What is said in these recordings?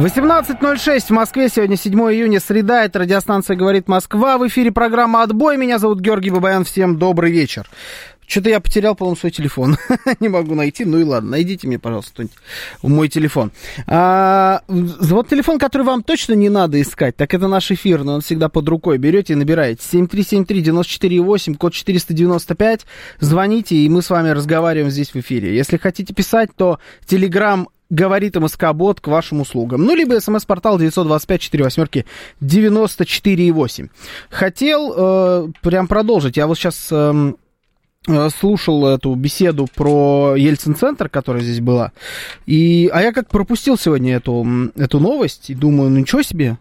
18.06 в Москве. Сегодня 7 июня, среда. Это радиостанция «Говорит Москва». В эфире программа «Отбой». Меня зовут Георгий Бабаян. Всем добрый вечер. Что-то я потерял, по-моему, свой телефон. Не могу найти. Ну и ладно, найдите мне, пожалуйста, кто-нибудь мой телефон. А, вот телефон, который вам точно не надо искать, так это наш эфир, но он всегда под рукой. Берете и набираете. 7373-94-8, код 495. Звоните, и мы с вами разговариваем здесь в эфире. Если хотите писать, то телеграм говорит МСК-бот к вашим услугам. Ну, либо смс-портал 925-48-94-8. Хотел э, прям продолжить. Я вот сейчас... Э, слушал эту беседу про Ельцин-центр, которая здесь была. И, а я как пропустил сегодня эту, эту новость и думаю, ну ничего себе,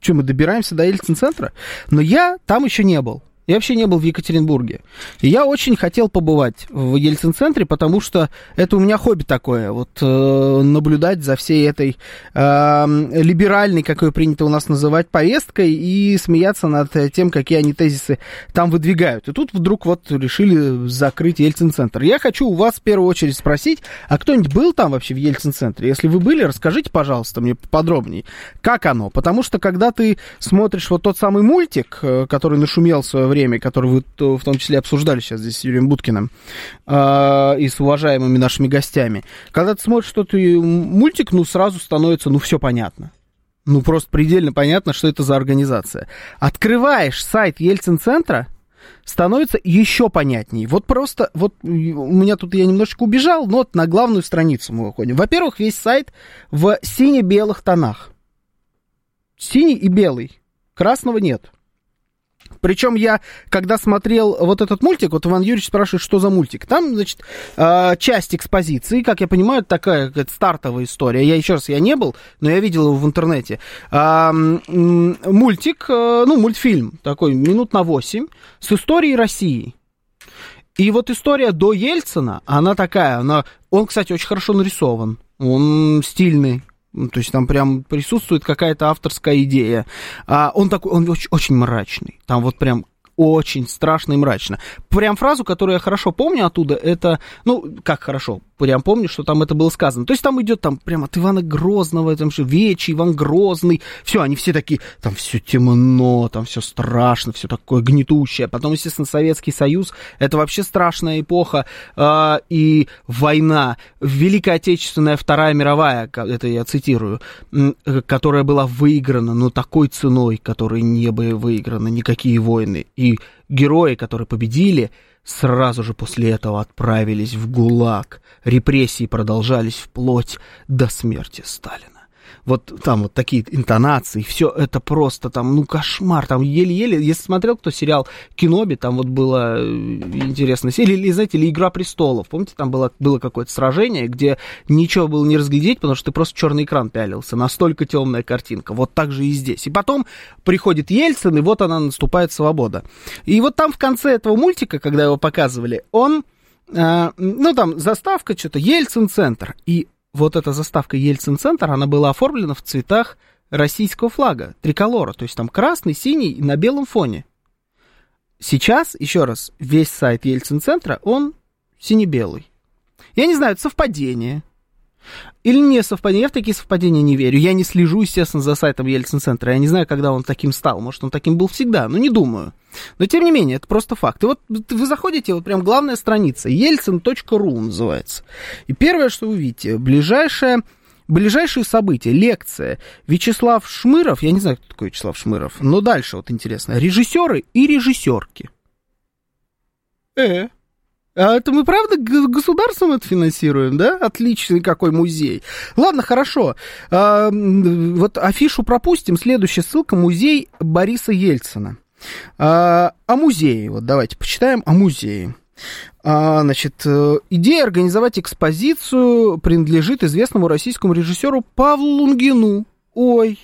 что мы добираемся до Ельцин-центра? Но я там еще не был. Я вообще не был в Екатеринбурге. И я очень хотел побывать в Ельцин-центре, потому что это у меня хобби такое, вот э, наблюдать за всей этой э, либеральной, как ее принято у нас называть, повесткой и смеяться над тем, какие они тезисы там выдвигают. И тут вдруг вот решили закрыть Ельцин-центр. Я хочу у вас в первую очередь спросить, а кто-нибудь был там вообще в Ельцин-центре? Если вы были, расскажите, пожалуйста, мне подробнее, как оно? Потому что когда ты смотришь вот тот самый мультик, э, который нашумел в свое время, который вы в том числе обсуждали сейчас здесь с Юрием Буткиным э, и с уважаемыми нашими гостями. Когда ты смотришь что-то мультик, ну, сразу становится, ну, все понятно. Ну, просто предельно понятно, что это за организация. Открываешь сайт Ельцин-центра, становится еще понятнее. Вот просто, вот у меня тут я немножечко убежал, но вот на главную страницу мы выходим. Во-первых, весь сайт в сине-белых тонах. Синий и белый. Красного нет. Причем я, когда смотрел вот этот мультик, вот Иван Юрьевич спрашивает, что за мультик. Там, значит, а, часть экспозиции, как я понимаю, такая стартовая история. Я еще раз, я не был, но я видел его в интернете. А, мультик, э, ну, мультфильм такой, минут на 8, с историей России. И вот история до Ельцина, она такая, она, он, кстати, очень хорошо нарисован, он стильный, ну, то есть там прям присутствует какая-то авторская идея. А он такой, он очень, очень мрачный. Там вот прям очень страшно и мрачно. Прям фразу, которую я хорошо помню оттуда, это, ну, как хорошо, прям помню, что там это было сказано. То есть там идет там прям от Ивана Грозного, там же Вечи, Иван Грозный, все, они все такие, там все темно, там все страшно, все такое гнетущее. Потом, естественно, Советский Союз, это вообще страшная эпоха, э, и война, Великая Отечественная Вторая мировая, это я цитирую, которая была выиграна, но такой ценой, которой не были выиграны никакие войны. И герои, которые победили, сразу же после этого отправились в ГУЛАГ. Репрессии продолжались вплоть до смерти Сталина вот там вот такие интонации, все это просто там, ну, кошмар, там еле-еле, если смотрел кто сериал Киноби, там вот было э, интересно, или, или, знаете, или Игра престолов, помните, там было, было какое-то сражение, где ничего было не разглядеть, потому что ты просто черный экран пялился, настолько темная картинка, вот так же и здесь. И потом приходит Ельцин, и вот она наступает свобода. И вот там в конце этого мультика, когда его показывали, он э, ну, там заставка, что-то, Ельцин-центр. И вот эта заставка Ельцин-центр, она была оформлена в цветах российского флага, триколора, то есть там красный, синий на белом фоне. Сейчас, еще раз, весь сайт Ельцин-центра, он сине-белый. Я не знаю, это совпадение, или не совпадение? Я в такие совпадения не верю. Я не слежу, естественно, за сайтом Ельцин-центра. Я не знаю, когда он таким стал. Может, он таким был всегда, но не думаю. Но, тем не менее, это просто факт. И вот вы заходите, вот прям главная страница, ельцин.ру называется. И первое, что вы видите, ближайшее, ближайшие события, лекция. Вячеслав Шмыров, я не знаю, кто такой Вячеслав Шмыров, но дальше вот интересно. Режиссеры и режиссерки. Э, а это мы правда государством это финансируем, да? Отличный какой музей. Ладно, хорошо. А, вот афишу пропустим. Следующая ссылка музей Бориса Ельцина. А, о музее. Вот давайте почитаем о музее. А, значит, э, идея организовать экспозицию принадлежит известному российскому режиссеру Павлу Лунгину. Ой,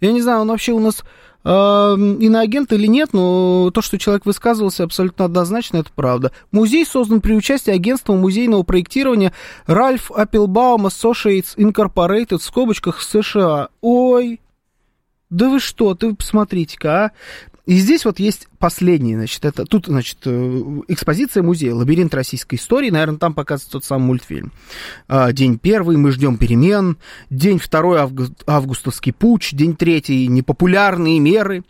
я не знаю, он вообще у нас иноагент или нет, но то, что человек высказывался абсолютно однозначно, это правда. Музей создан при участии агентства музейного проектирования Ральф Applebaum Associates Incorporated в скобочках США. Ой, да вы что, ты посмотрите-ка, а. И здесь вот есть последний, значит, это тут, значит, э, экспозиция музея «Лабиринт российской истории», наверное, там показывается тот самый мультфильм. А, день первый, мы ждем перемен, день второй, август, августовский путь, день третий, непопулярные меры,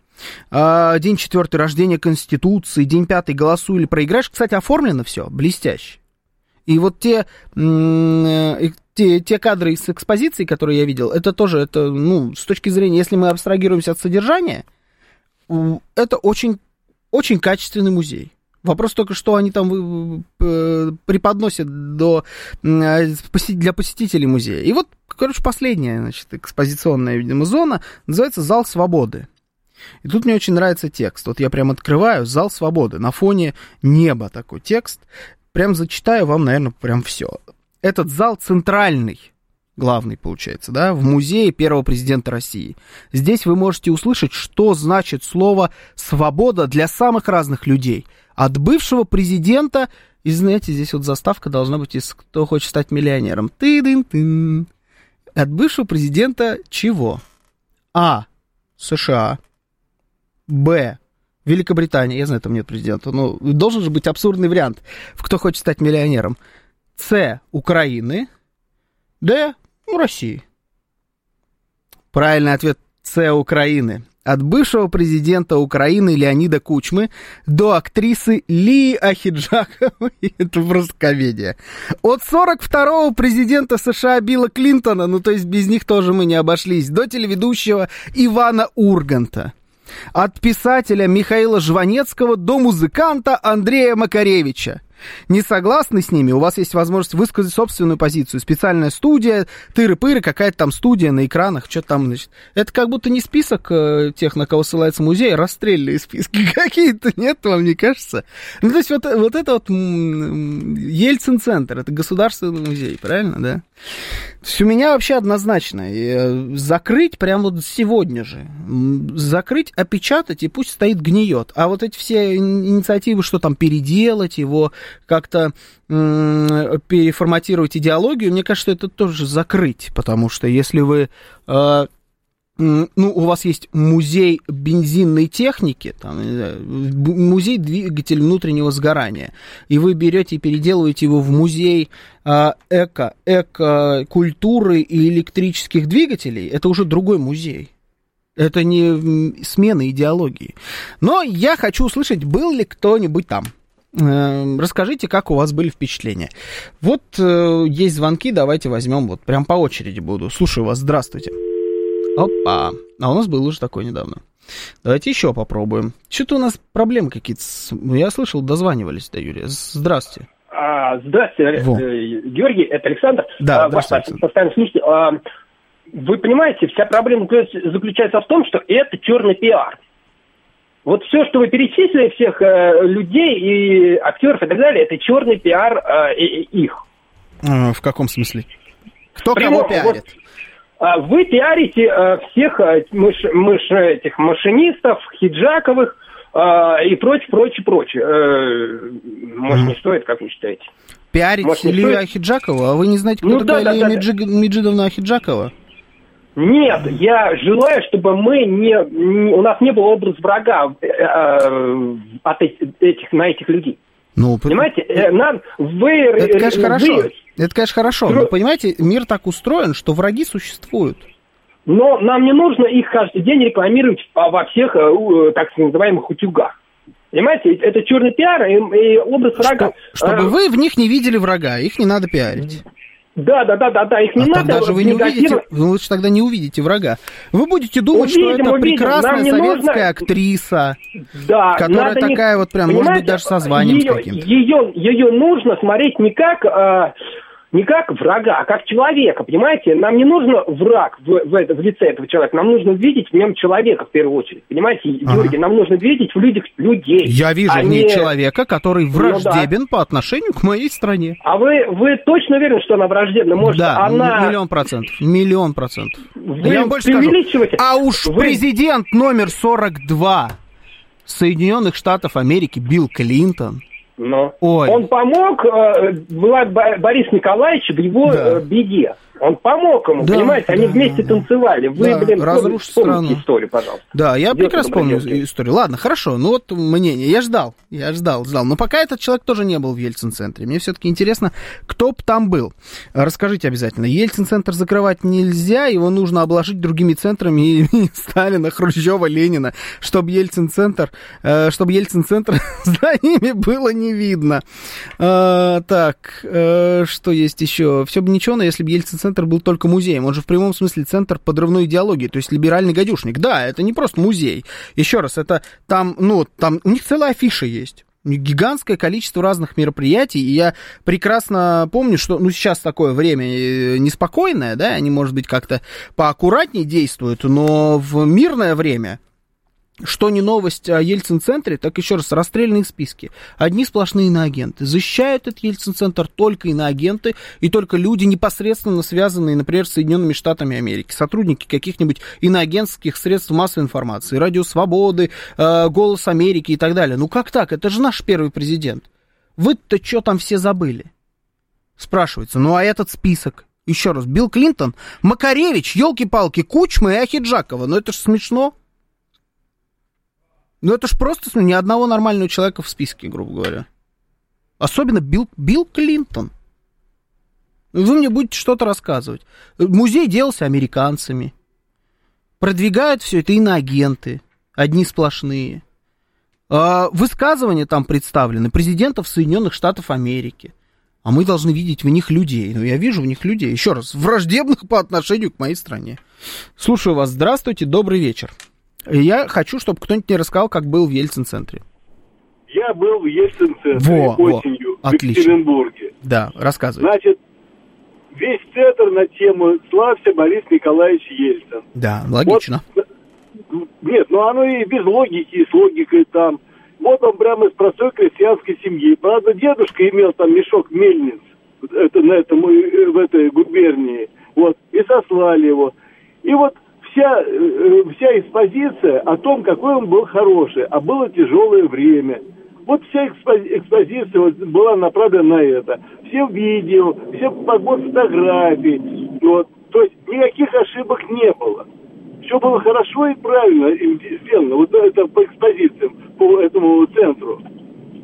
а, день четвертый, рождение Конституции, день пятый, голосуй или проиграешь. Кстати, оформлено все, блестяще. И вот те, э, те, те кадры из экспозиции, которые я видел, это тоже, это, ну, с точки зрения, если мы абстрагируемся от содержания, это очень, очень качественный музей. Вопрос только, что они там э, преподносят до, для посетителей музея. И вот, короче, последняя, значит, экспозиционная, видимо, зона называется «Зал свободы». И тут мне очень нравится текст. Вот я прям открываю «Зал свободы». На фоне неба такой текст. Прям зачитаю вам, наверное, прям все. Этот зал центральный главный, получается, да, в музее первого президента России. Здесь вы можете услышать, что значит слово «свобода» для самых разных людей. От бывшего президента, и знаете, здесь вот заставка должна быть из «Кто хочет стать миллионером». ты дын тын От бывшего президента чего? А. США. Б. Великобритания. Я знаю, там нет президента. Но должен же быть абсурдный вариант. В «Кто хочет стать миллионером». С. Украины. Д. Ну, России. Правильный ответ С Украины. От бывшего президента Украины Леонида Кучмы до актрисы Ли Ахиджаковой. Это просто комедия. От 42-го президента США Билла Клинтона, ну то есть без них тоже мы не обошлись, до телеведущего Ивана Урганта. От писателя Михаила Жванецкого до музыканта Андрея Макаревича. Не согласны с ними, у вас есть возможность высказать собственную позицию. Специальная студия, тыры-пыры, какая-то там студия на экранах, что там, значит. Это как будто не список э, тех, на кого ссылается музей, а расстрельные списки какие-то, нет, вам не кажется? Ну, то есть вот, вот это вот Ельцин-центр, это государственный музей, правильно, да? То есть у меня вообще однозначно. Э, закрыть прямо вот сегодня же. Закрыть, опечатать, и пусть стоит гниет. А вот эти все инициативы, что там переделать его, как-то переформатировать идеологию, мне кажется, это тоже закрыть. Потому что если вы э, ну, у вас есть музей бензинной техники, там, музей двигатель внутреннего сгорания, и вы берете и переделываете его в музей а, эко, эко-культуры и электрических двигателей, это уже другой музей. Это не смена идеологии. Но я хочу услышать, был ли кто-нибудь там. Э, расскажите, как у вас были впечатления. Вот э, есть звонки, давайте возьмем, вот прям по очереди буду. Слушаю вас, здравствуйте. Опа. А у нас был уже такой недавно. Давайте еще попробуем. Что-то у нас проблемы какие-то. Я слышал, дозванивались до Юрия. Здравствуйте. А, здравствуйте, Во. Э, Георгий, это Александр. Да, а, ваш постоянный слушатель. А, вы понимаете, вся проблема заключается в том, что это черный пиар. Вот все, что вы перечислили, всех э, людей и актеров и так далее, это черный пиар э, их. А, в каком смысле? Кто Прямо, кого пиарит? Вот, а вы пиарите э, всех э, мыш, мыш, этих машинистов, хиджаковых э, и прочее, прочее, прочее. Может, не стоит, как вы считаете? Пиарить Может, Илью Ахиджакова? А вы не знаете, кто ну, такая да, Лия да, Меджи... да. Меджидовна Ахиджакова? Нет, я желаю, чтобы мы не, у нас не было образ врага э, э, от этих, на этих людей. Ну, Понимаете, э, нам вы... Это, конечно, хорошо. Это, конечно, хорошо. Но, понимаете, мир так устроен, что враги существуют. Но нам не нужно их каждый день рекламировать во всех, э, так называемых, утюгах. Понимаете, это черный пиар и, и образ врага. Что, чтобы вы в них не видели врага, их не надо пиарить. Да, да, да, да, да, их не а надо. Тогда же вы не увидите, вы лучше тогда не увидите врага. Вы будете думать, увидим, что это увидим. прекрасная советская нужно... актриса, да, которая такая не... вот прям, может быть, даже со званием ее, каким-то. Ее, ее нужно смотреть не как э, не как врага, а как человека, понимаете? Нам не нужно враг в, в, это, в лице этого человека, нам нужно видеть в нем человека в первую очередь, понимаете, ага. Георгий? Нам нужно видеть в людях людей. Я вижу а в ней не... человека, который враждебен ну, да. по отношению к моей стране. А вы, вы точно уверены, что она враждебна? Может, да, она... миллион процентов, миллион процентов. Вы Я вам больше скажу, а уж вы... президент номер 42 Соединенных Штатов Америки Билл Клинтон – но Ой. он помог э, Борис Николаевич в его да. Э, беде. Он помог ему, да, понимаете? Они да, вместе да. танцевали. Вы, да, блин, разрушить страну. историю, пожалуйста. Да, я Идет прекрасно помню историю. Ладно, хорошо. Ну вот мнение. Я ждал, я ждал, ждал. Но пока этот человек тоже не был в Ельцин-центре. Мне все-таки интересно, кто бы там был. Расскажите обязательно. Ельцин-центр закрывать нельзя, его нужно обложить другими центрами Сталина, Хрущева, Ленина, чтобы Ельцин-центр, э, чтобы Ельцин-центр за ними было не видно. А, так, э, что есть еще? Все бы ничего, но если бы Ельцин-центр центр был только музеем. Он же в прямом смысле центр подрывной идеологии, то есть либеральный гадюшник. Да, это не просто музей. Еще раз, это там, ну, там у них целая афиша есть гигантское количество разных мероприятий, и я прекрасно помню, что, ну, сейчас такое время э, неспокойное, да, они, может быть, как-то поаккуратнее действуют, но в мирное время что не новость о Ельцин-центре, так еще раз, расстрельные списки. Одни сплошные иноагенты. Защищают этот Ельцин-центр только иноагенты и только люди, непосредственно связанные, например, с Соединенными Штатами Америки. Сотрудники каких-нибудь иноагентских средств массовой информации, Радио Свободы, э, Голос Америки и так далее. Ну как так? Это же наш первый президент. Вы-то что там все забыли? Спрашивается. Ну а этот список? Еще раз, Билл Клинтон, Макаревич, елки-палки, Кучма и Ахиджакова. Ну это ж смешно. Ну, это ж просто ни одного нормального человека в списке, грубо говоря. Особенно Билл, Билл Клинтон. Вы мне будете что-то рассказывать. Музей делался американцами. Продвигают все это иноагенты. Одни сплошные. А высказывания там представлены президентов Соединенных Штатов Америки. А мы должны видеть в них людей. Ну, я вижу в них людей. Еще раз, враждебных по отношению к моей стране. Слушаю вас. Здравствуйте, добрый вечер. Я хочу, чтобы кто-нибудь мне рассказал, как был в Ельцин-центре. Я был в Ельцин-центре во, осенью во, в Екатеринбурге. Да, рассказывай. Значит, весь центр на тему «Славься Борис Николаевич Ельцин». Да, логично. Вот, нет, ну оно и без логики, и с логикой там. Вот он прямо из простой крестьянской семьи. Правда, дедушка имел там мешок мельниц это, на этом, э, в этой губернии. Вот, и сослали его. И вот вся, э, вся экспозиция о том, какой он был хороший, а было тяжелое время. Вот вся экспозиция была направлена на это. Все видео, все подбор фотографий. Вот. То есть никаких ошибок не было. Все было хорошо и правильно сделано. Вот это по экспозициям, по этому центру.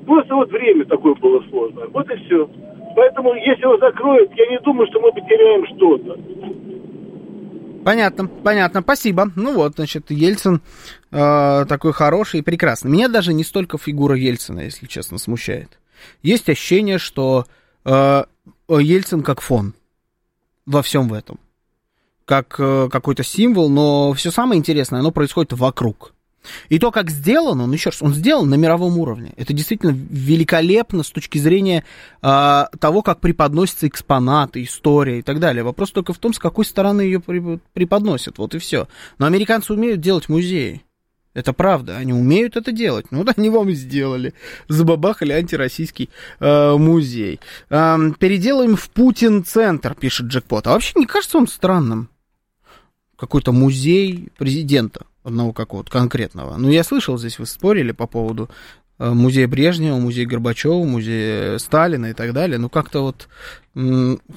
Просто вот время такое было сложное. Вот и все. Поэтому, если его закроют, я не думаю, что мы потеряем что-то. Понятно, понятно, спасибо. Ну вот, значит, Ельцин э, такой хороший и прекрасный. Меня даже не столько фигура Ельцина, если честно, смущает. Есть ощущение, что э, Ельцин как фон во всем в этом. Как э, какой-то символ, но все самое интересное, оно происходит вокруг. И то, как сделан он, еще раз, он сделан на мировом уровне. Это действительно великолепно с точки зрения э, того, как преподносятся экспонаты, история и так далее. Вопрос только в том, с какой стороны ее преподносят. Вот и все. Но американцы умеют делать музеи. Это правда, они умеют это делать. Ну, вот они вам и сделали. Забабахали антироссийский э, музей. Э, переделаем в Путин-центр, пишет Джекпот. А вообще не кажется вам странным? Какой-то музей президента одного какого-то конкретного. Ну, я слышал, здесь вы спорили по поводу э, музея Брежнева, музея Горбачева, музея Сталина и так далее. Ну, как-то вот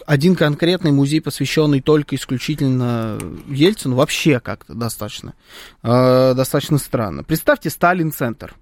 один конкретный музей, посвященный только исключительно Ельцину, вообще как-то достаточно, э, достаточно странно. Представьте Сталин-центр.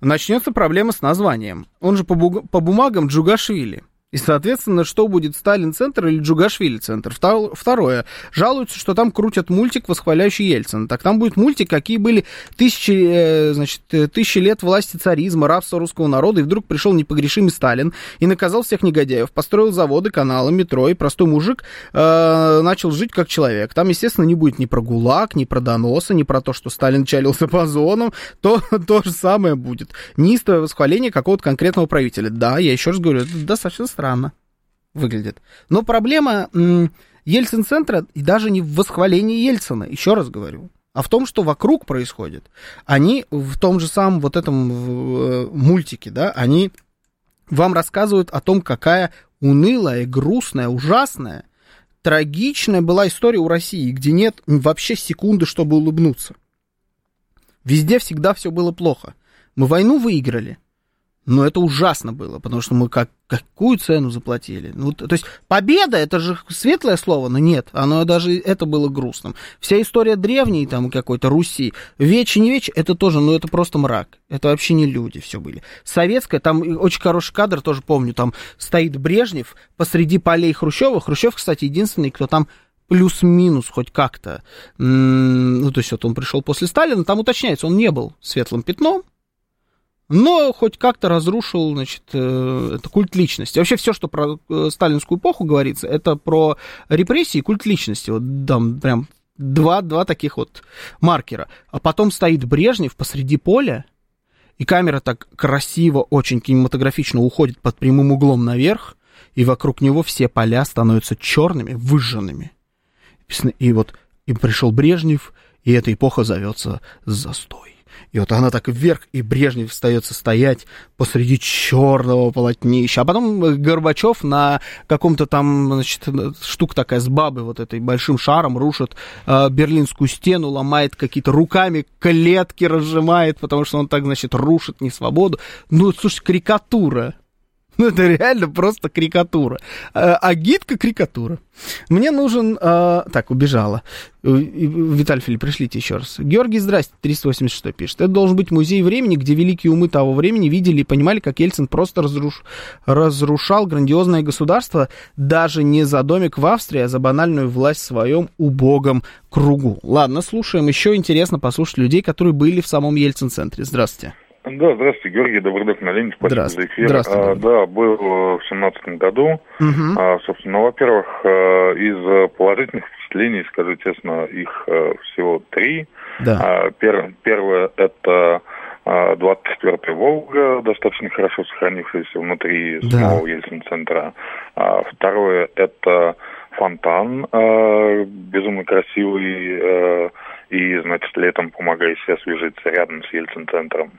Начнется проблема с названием. Он же по, по бумагам Джугашвили. И, соответственно, что будет Сталин-центр или Джугашвили-центр? Второе. Жалуются, что там крутят мультик, восхваляющий Ельцина. Так там будет мультик, какие были тысячи, э, значит, э, тысячи лет власти царизма, рабства русского народа, и вдруг пришел непогрешимый Сталин и наказал всех негодяев, построил заводы, каналы, метро, и простой мужик э, начал жить как человек. Там, естественно, не будет ни про ГУЛАГ, ни про доносы, ни про то, что Сталин чалился по зонам. То, то же самое будет. Неистовое восхваление какого-то конкретного правителя. Да, я еще раз говорю, это достаточно странно. выглядит. Но проблема Ельцин-центра даже не в восхвалении Ельцина, еще раз говорю, а в том, что вокруг происходит. Они в том же самом вот этом э, мультике, да, они вам рассказывают о том, какая унылая, грустная, ужасная, трагичная была история у России, где нет вообще секунды, чтобы улыбнуться. Везде всегда все было плохо. Мы войну выиграли, но это ужасно было, потому что мы как, какую цену заплатили. Ну, то есть победа, это же светлое слово, но нет, оно даже это было грустным. Вся история древней там какой-то Руси, вечи не вечи, это тоже, ну это просто мрак. Это вообще не люди все были. Советская, там очень хороший кадр, тоже помню, там стоит Брежнев посреди полей Хрущева. Хрущев, кстати, единственный, кто там плюс-минус хоть как-то, ну, то есть вот он пришел после Сталина, там уточняется, он не был светлым пятном, но хоть как-то разрушил, значит, э, это культ личности. Вообще все, что про э, сталинскую эпоху говорится, это про репрессии и культ личности. Вот там прям два, два таких вот маркера. А потом стоит Брежнев посреди поля, и камера так красиво, очень кинематографично уходит под прямым углом наверх, и вокруг него все поля становятся черными, выжженными. И вот и пришел Брежнев, и эта эпоха зовется застой. И вот она так вверх, и Брежнев остается стоять посреди черного полотнища. А потом Горбачев на каком-то там, значит, штука такая с бабой вот этой большим шаром рушит э, Берлинскую стену, ломает какие-то руками, клетки разжимает, потому что он так, значит, рушит не свободу. Ну, слушай, карикатура. Ну, это реально просто карикатура. А, а гидка карикатура. Мне нужен... А, так, убежала. Э, Виталий Филипп, пришлите еще раз. Георгий, здрасте, 386 пишет. Это должен быть музей времени, где великие умы того времени видели и понимали, как Ельцин просто разруш... разрушал грандиозное государство даже не за домик в Австрии, а за банальную власть в своем убогом кругу. Ладно, слушаем. Еще интересно послушать людей, которые были в самом Ельцин-центре. Здравствуйте. Да, здравствуйте, Георгий Добродок на Ленин, спасибо за эфир. Здравствуйте. А, да, был в семнадцатом году. Угу. А, собственно, во-первых, э, из положительных впечатлений, скажу честно, их э, всего три. Да. А, пер, первое – это 24-я «Волга», достаточно хорошо сохранившаяся внутри Да. самого Ельцин-центра. А, второе – это фонтан, э, безумно красивый, э, и, значит, летом помогающий освежиться рядом с Ельцин-центром.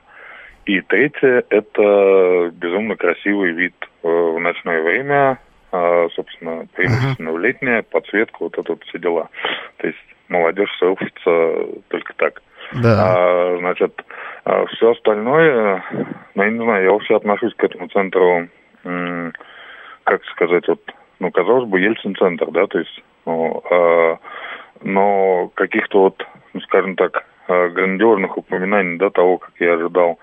И третье – это безумно красивый вид э, в ночное время, э, собственно, преимущественно в летнее, подсветка, вот это вот все дела. То есть молодежь селфится только так. Да. А, значит, все остальное, ну, я не знаю, я вообще отношусь к этому центру, как сказать, вот, ну, казалось бы, Ельцин-центр, да, то есть, ну, а, но каких-то вот, ну, скажем так, а, грандиозных упоминаний, да, того, как я ожидал,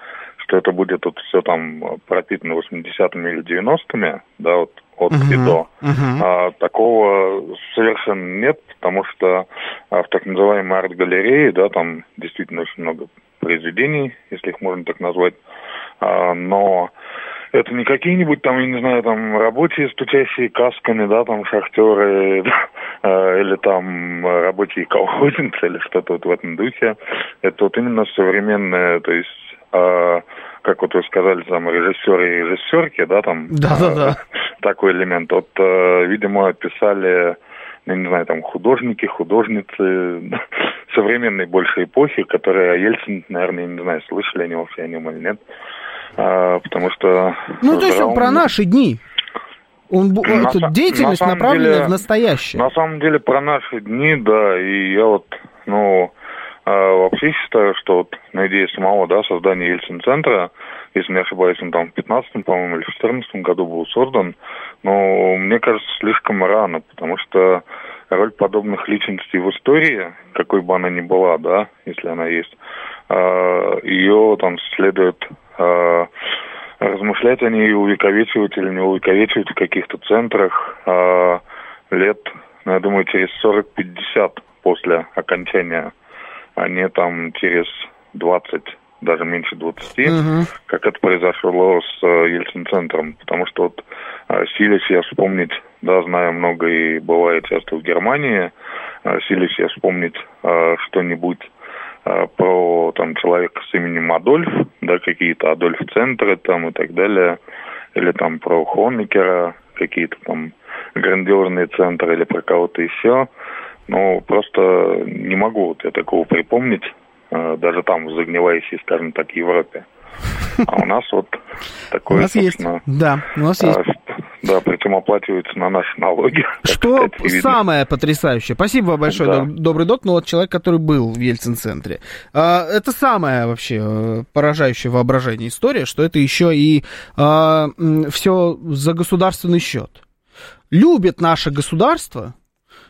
что это будет вот все там пропитано 80-ми или 90-ми, да, вот от и Мгм. до. Мгм. А, такого совершенно нет, потому что а, в так называемой арт-галерее, да, там действительно очень много произведений, если их можно так назвать, А, но это не какие-нибудь там, я не знаю, там рабочие, стучащие касками, да, там шахтеры, а, или там рабочие колхозницы, или что-то вот в этом духе. Это вот именно современное, то есть а, как вот вы сказали, там режиссеры и режиссерки, да, там Да-да-да. а, такой элемент. Вот, э, видимо, писали, ну, не знаю, там художники, художницы современной большей эпохи, которые о Ельцине, наверное, я не знаю, слышали они вообще о нем или нет. Потому что... Ну, то есть он про наши дни. Он, На это деятельность на самом направленная деле- в настоящее. На самом деле про наши дни, да, и я вот, ну, э, вообще считаю, что вот на идее самого, да, создания Ельцин-центра, если не ошибаюсь, он там в 15 по-моему, или в 14 году был создан, но мне кажется, слишком рано, потому что роль подобных личностей в истории, какой бы она ни была, да, если она есть, э, ее там следует э, размышлять о ней увековечивать или не увековечивать в каких-то центрах лет, ну, я думаю, через 40-50 после окончания, не там через 20, даже меньше 20, Мгм. как это произошло с э, Ельцин-центром. Потому что вот э, силясь я вспомнить, да, знаю много и бываю часто в Германии, э, силясь я вспомнить э, что-нибудь э, про там человека с именем Адольф, да, какие-то Адольф-центры там и так далее, или там про Хонекера, какие-то там грандиозные центры или про кого-то еще. Но просто не могу вот я такого припомнить, э, даже там в загнивающей, скажем так, Европе. А у нас вот такое, У нас есть, да, у нас есть. Да, причем оплачивается на наши налоги. Что самое потрясающее? Спасибо вам большое, да. добрый док, но вот человек, который был в Ельцин-центре. А, это самое вообще э, поражающее воображение история, что это еще и а, все за государственный счет. Любит наше государство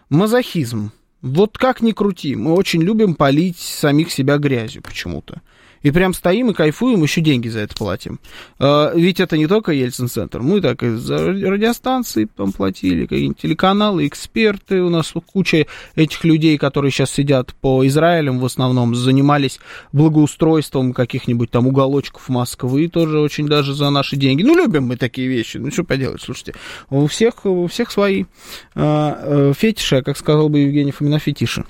мазохизм. Вот как ни крути, мы очень любим полить самих себя грязью почему-то. И прям стоим и кайфуем, еще деньги за это платим. А, ведь это не только Ельцин-центр. Мы так и за радиостанции там платили, какие-нибудь телеканалы, эксперты. У нас куча этих людей, которые сейчас сидят по Израилям в основном, занимались благоустройством каких-нибудь там уголочков Москвы, тоже очень даже за наши деньги. Ну, любим мы такие вещи. Ну, что поделать, слушайте. У всех, у всех свои а, э, фетиши, как сказал бы Евгений Фомина, фетиши.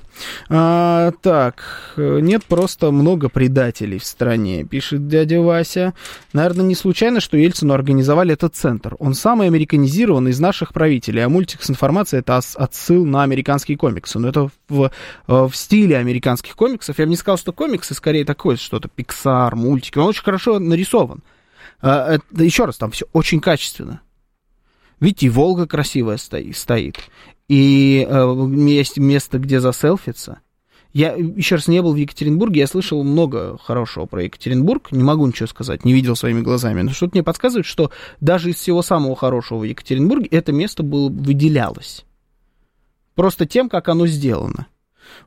А, так, нет просто много предателей в стране, пишет дядя Вася. Наверное, не случайно, что Ельцину организовали этот центр. Он самый американизированный из наших правителей, а мультик с информацией это отсыл на американские комиксы. Но это в, э, в стиле американских комиксов. Я бы не сказал, что комиксы скорее такое, что-то Pixar, мультики. Он очень хорошо нарисован. А, это, еще раз, там все очень качественно. Видите, и Волга красивая стоит. И э, есть место, где заселфиться. Я еще раз не был в Екатеринбурге, я слышал много хорошего про Екатеринбург, не могу ничего сказать, не видел своими глазами, но что-то мне подсказывает, что даже из всего самого хорошего в Екатеринбурге это место было, выделялось. Просто тем, как оно сделано.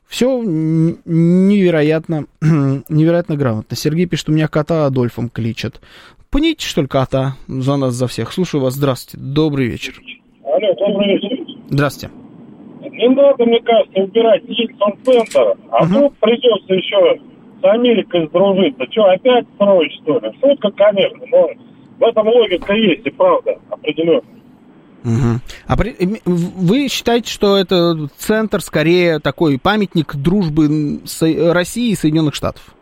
Все невероятно, невероятно грамотно. Сергей пишет, у меня кота Адольфом кличат. Пните, что ли, кота за нас, за всех. Слушаю вас, здравствуйте, добрый вечер. Алло, добрый вечер. Здравствуйте. Не надо, мне кажется, убирать Ельцин-центр, а угу. тут придется еще с Америкой сдружиться. Что, опять строить, что ли? Шутка, конечно, но в этом логика есть и правда определенно. Угу. А при, вы считаете, что это центр скорее такой памятник дружбы с Россией и Соединенных Штатов?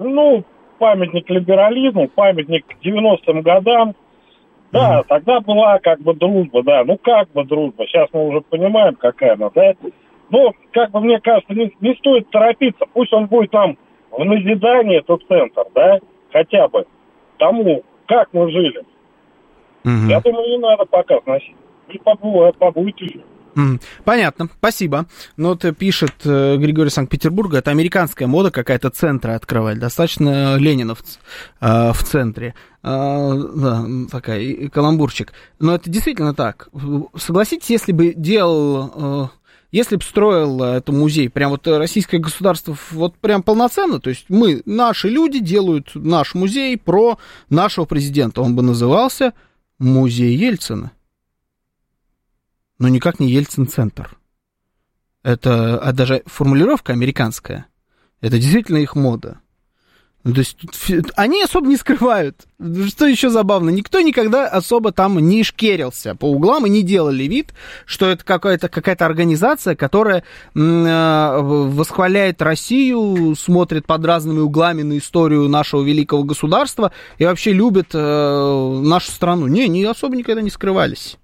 Ну, памятник либерализму, памятник 90-м годам, да, mm тогда была как бы дружба, да. Ну, как бы дружба. Сейчас мы уже понимаем, какая она, да. Но, как бы мне кажется, не, не стоит торопиться. Пусть он будет там в назидание, этот центр, да, хотя бы тому, как мы жили. mm Я думаю, не надо пока сносить. И побывает, побудет еще. Понятно, спасибо. Ну, вот пишет э, Григорий Санкт-Петербурга, это американская мода какая-то центры открывать. Достаточно Ленина в, э, в центре. Э, да, такая, каламбурчик. Но это действительно так. Согласитесь, если бы делал... Э, если бы строил это музей, прям вот российское государство, вот прям полноценно, то есть мы, наши люди делают наш музей про нашего президента, он бы назывался Музей Ельцина но никак не Ельцин-центр. Это, а даже формулировка американская. Это действительно их мода. Ну, то есть они особо не скрывают. Что еще забавно, никто никогда особо там не шкерился по углам и не делали вид, что это какая-то какая организация, которая э, восхваляет Россию, смотрит под разными углами на историю нашего великого государства и вообще любит э, нашу страну. Не, не особо никогда не скрывались.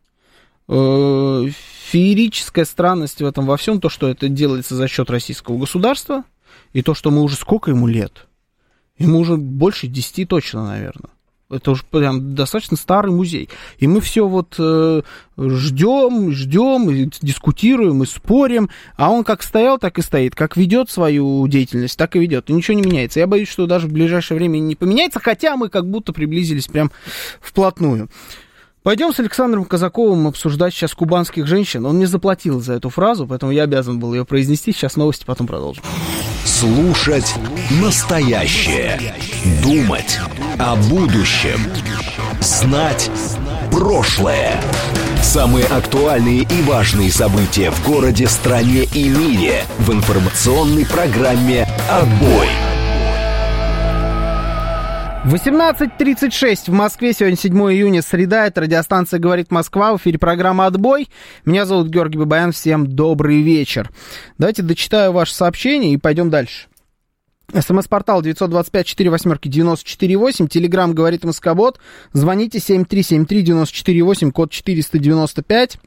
Э, феерическая странность в этом во всем, то, что это делается за счет российского государства, и то, что мы уже сколько ему лет? Ему уже больше 10 точно, наверное. Это уже прям достаточно старый музей. И мы все вот э, ждем, ждем, и дискутируем и спорим. А он как стоял, так и стоит. Как ведет свою деятельность, так и ведет. И ничего не меняется. Я боюсь, что даже в ближайшее время не поменяется, хотя мы как будто приблизились прям вплотную. Пойдем с Александром Казаковым обсуждать сейчас кубанских женщин. Он мне заплатил за эту фразу, поэтому я обязан был ее произнести. Сейчас новости, потом продолжим. Слушать настоящее. Думать о будущем. Знать прошлое. Самые актуальные и важные события в городе, стране и мире в информационной программе «Отбой». 18.36 в Москве, сегодня 7 июня, среда, это радиостанция «Говорит Москва», в эфире программа «Отбой». Меня зовут Георгий Бабаян, всем добрый вечер. Давайте дочитаю ваше сообщение и пойдем дальше. СМС-портал 925-48-94-8. Телеграмм говорит Москобот. Звоните 7373-94-8, код 495.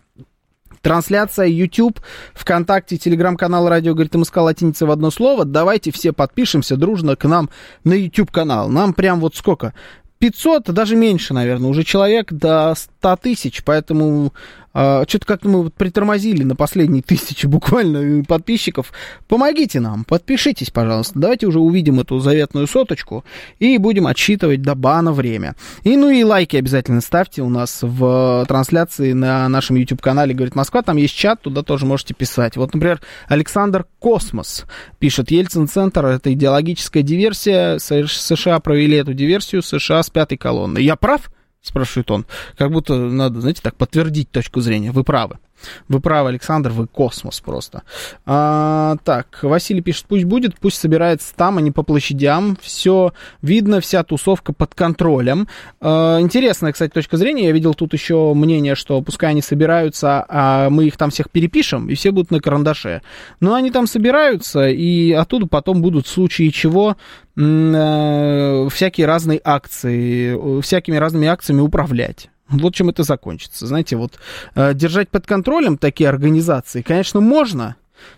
Трансляция YouTube, ВКонтакте, Телеграм-канал Радио говорит МСК латиница в одно слово. Давайте все подпишемся дружно к нам на YouTube-канал. Нам прям вот сколько? 500, даже меньше, наверное, уже человек до 100 тысяч, поэтому а, что-то как-то мы вот притормозили на последние тысячи буквально подписчиков. Помогите нам, подпишитесь, пожалуйста. Давайте уже увидим эту заветную соточку и будем отсчитывать до бана время. И ну и лайки обязательно ставьте у нас в трансляции на нашем YouTube-канале «Говорит Москва». Там есть чат, туда тоже можете писать. Вот, например, Александр Космос пишет, Ельцин-центр — это идеологическая диверсия. США провели эту диверсию, США с пятой колонны. Я прав? Спрашивает он. Как будто надо, знаете, так подтвердить точку зрения. Вы правы. Вы правы, Александр, вы космос просто. А, так, Василий пишет, пусть будет, пусть собирается там, а не по площадям. Все видно, вся тусовка под контролем. А, интересная, кстати, точка зрения. Я видел тут еще мнение, что пускай они собираются, а мы их там всех перепишем, и все будут на карандаше. Но они там собираются, и оттуда потом будут в случае чего э, всякие разные акции, всякими разными акциями управлять. Вот чем это закончится. Знаете, вот э, держать под контролем такие организации, конечно, можно,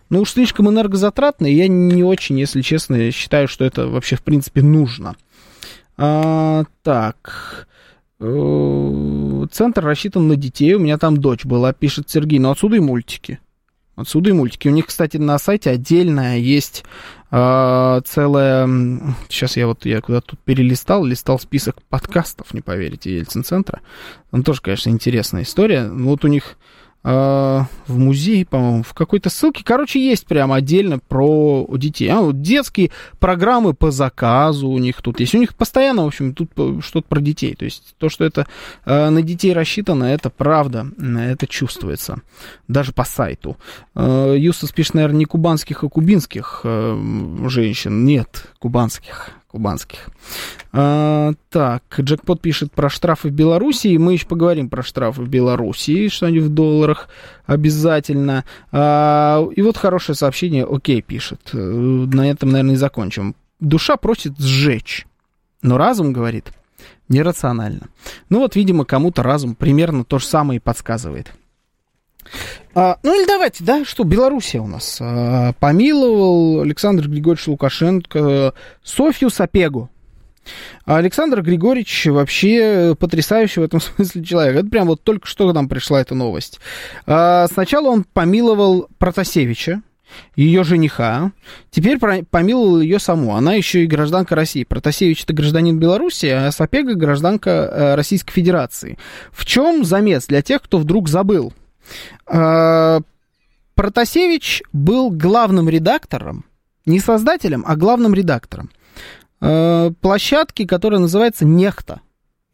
но уж слишком энергозатратно, и я не очень, если честно, считаю, что это вообще в принципе нужно. А, так. Э, центр рассчитан на детей. У меня там дочь была, пишет Сергей. Но отсюда и мультики. Отсюда и мультики. У них, кстати, на сайте отдельная есть э, целая... Сейчас я вот я куда-то тут перелистал, листал список подкастов, не поверите, Ельцин-центра. Там тоже, конечно, интересная история. Вот у них а, в музей, по-моему, в какой-то ссылке. Короче, есть прямо отдельно про детей. А, вот детские программы по заказу у них тут есть. У них постоянно, в общем, тут что-то про детей. То есть то, что это э, на детей рассчитано, это правда, это чувствуется. Даже по сайту. Э, Юстас пишет, наверное, не кубанских, а кубинских э, женщин. Нет, кубанских кубанских. А, так, Джекпот пишет про штрафы в Белоруссии. Мы еще поговорим про штрафы в Белоруссии, что они в долларах обязательно. А, и вот хорошее сообщение, окей, пишет. Э, на этом, наверное, и закончим. Душа просит сжечь, но разум говорит нерационально. Ну вот, видимо, кому-то разум примерно то же самое и подсказывает. А, ну или давайте, да, что Белоруссия у нас а, помиловал Александр Григорьевич Лукашенко Софью Сапегу. А Александр Григорьевич вообще потрясающий в этом смысле человек. Это прям вот только что нам пришла эта новость. А, сначала он помиловал Протасевича, ее жениха. Теперь помиловал ее саму. Она еще и гражданка России. Протасевич это гражданин Беларуси, а Сапега гражданка э, Российской Федерации. В чем замес для тех, кто вдруг забыл? А, Протасевич был главным редактором, не создателем, а главным редактором а, площадки, которая называется NEXTA.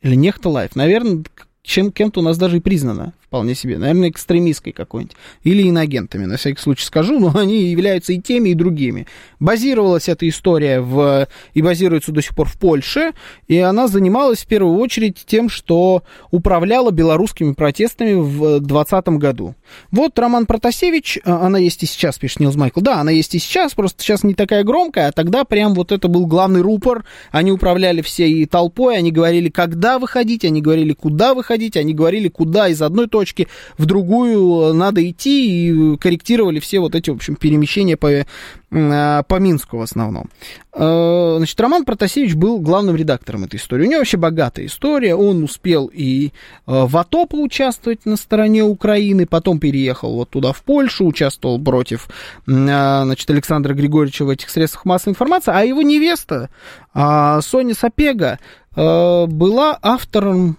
Или NEXTA Live. Наверное, чем, кем-то у нас даже и признана вполне себе. Наверное, экстремистской какой-нибудь. Или иноагентами, на всякий случай скажу, но они являются и теми, и другими. Базировалась эта история в, и базируется до сих пор в Польше, и она занималась в первую очередь тем, что управляла белорусскими протестами в 2020 году. Вот Роман Протасевич, а, она есть и сейчас, пишет Нилс Майкл. Да, она есть и сейчас, просто сейчас не такая громкая, а тогда прям вот это был главный рупор. Они управляли всей толпой, они говорили, когда выходить, они говорили, куда выходить, они говорили, куда из одной точки точки в другую надо идти, и корректировали все вот эти, в общем, перемещения по, э, по Минску в основном. Э, значит, Роман Протасевич был главным редактором этой истории. У него вообще богатая история. Он успел и э, в АТО поучаствовать на стороне Украины, потом переехал вот туда, в Польшу, участвовал против значит, Александра Григорьевича в этих средствах массовой информации, а его невеста Соня Сапега была автором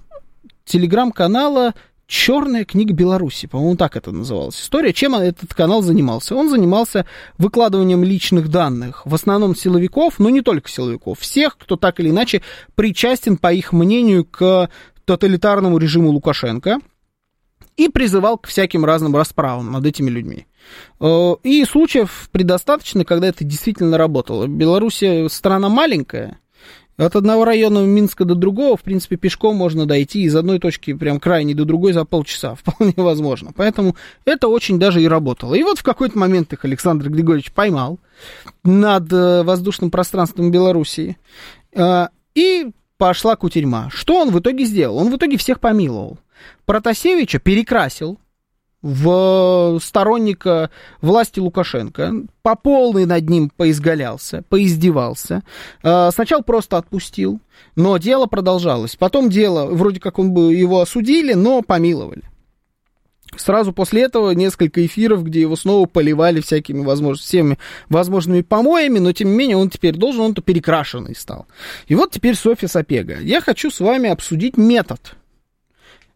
телеграм-канала Черная книга Беларуси, по-моему, так это называлась история. Чем этот канал занимался? Он занимался выкладыванием личных данных, в основном силовиков, но не только силовиков, всех, кто так или иначе причастен, по их мнению, к тоталитарному режиму Лукашенко и призывал к всяким разным расправам над этими людьми. Э, и случаев предостаточно, когда это действительно работало. Беларусь страна маленькая, От одного района Минска до другого, в принципе, пешком можно дойти из одной точки прям крайней до другой за полчаса. Вполне возможно. Поэтому это очень даже и работало. И вот в какой-то момент их Александр Григорьевич поймал над э, воздушным пространством Белоруссии. Э, и пошла кутерьма. Что он в итоге сделал? Он в итоге всех помиловал. Протасевича перекрасил в сторонника власти Лукашенко, по полной над ним поизгалялся, поиздевался. Э, сначала просто отпустил, но дело продолжалось. Потом дело, вроде как он бы его осудили, но помиловали. Сразу после этого несколько эфиров, где его снова поливали всякими возможными, всеми возможными помоями, но тем не менее он теперь должен, он-то перекрашенный стал. И вот теперь Софья Сапега. Я хочу с вами обсудить метод.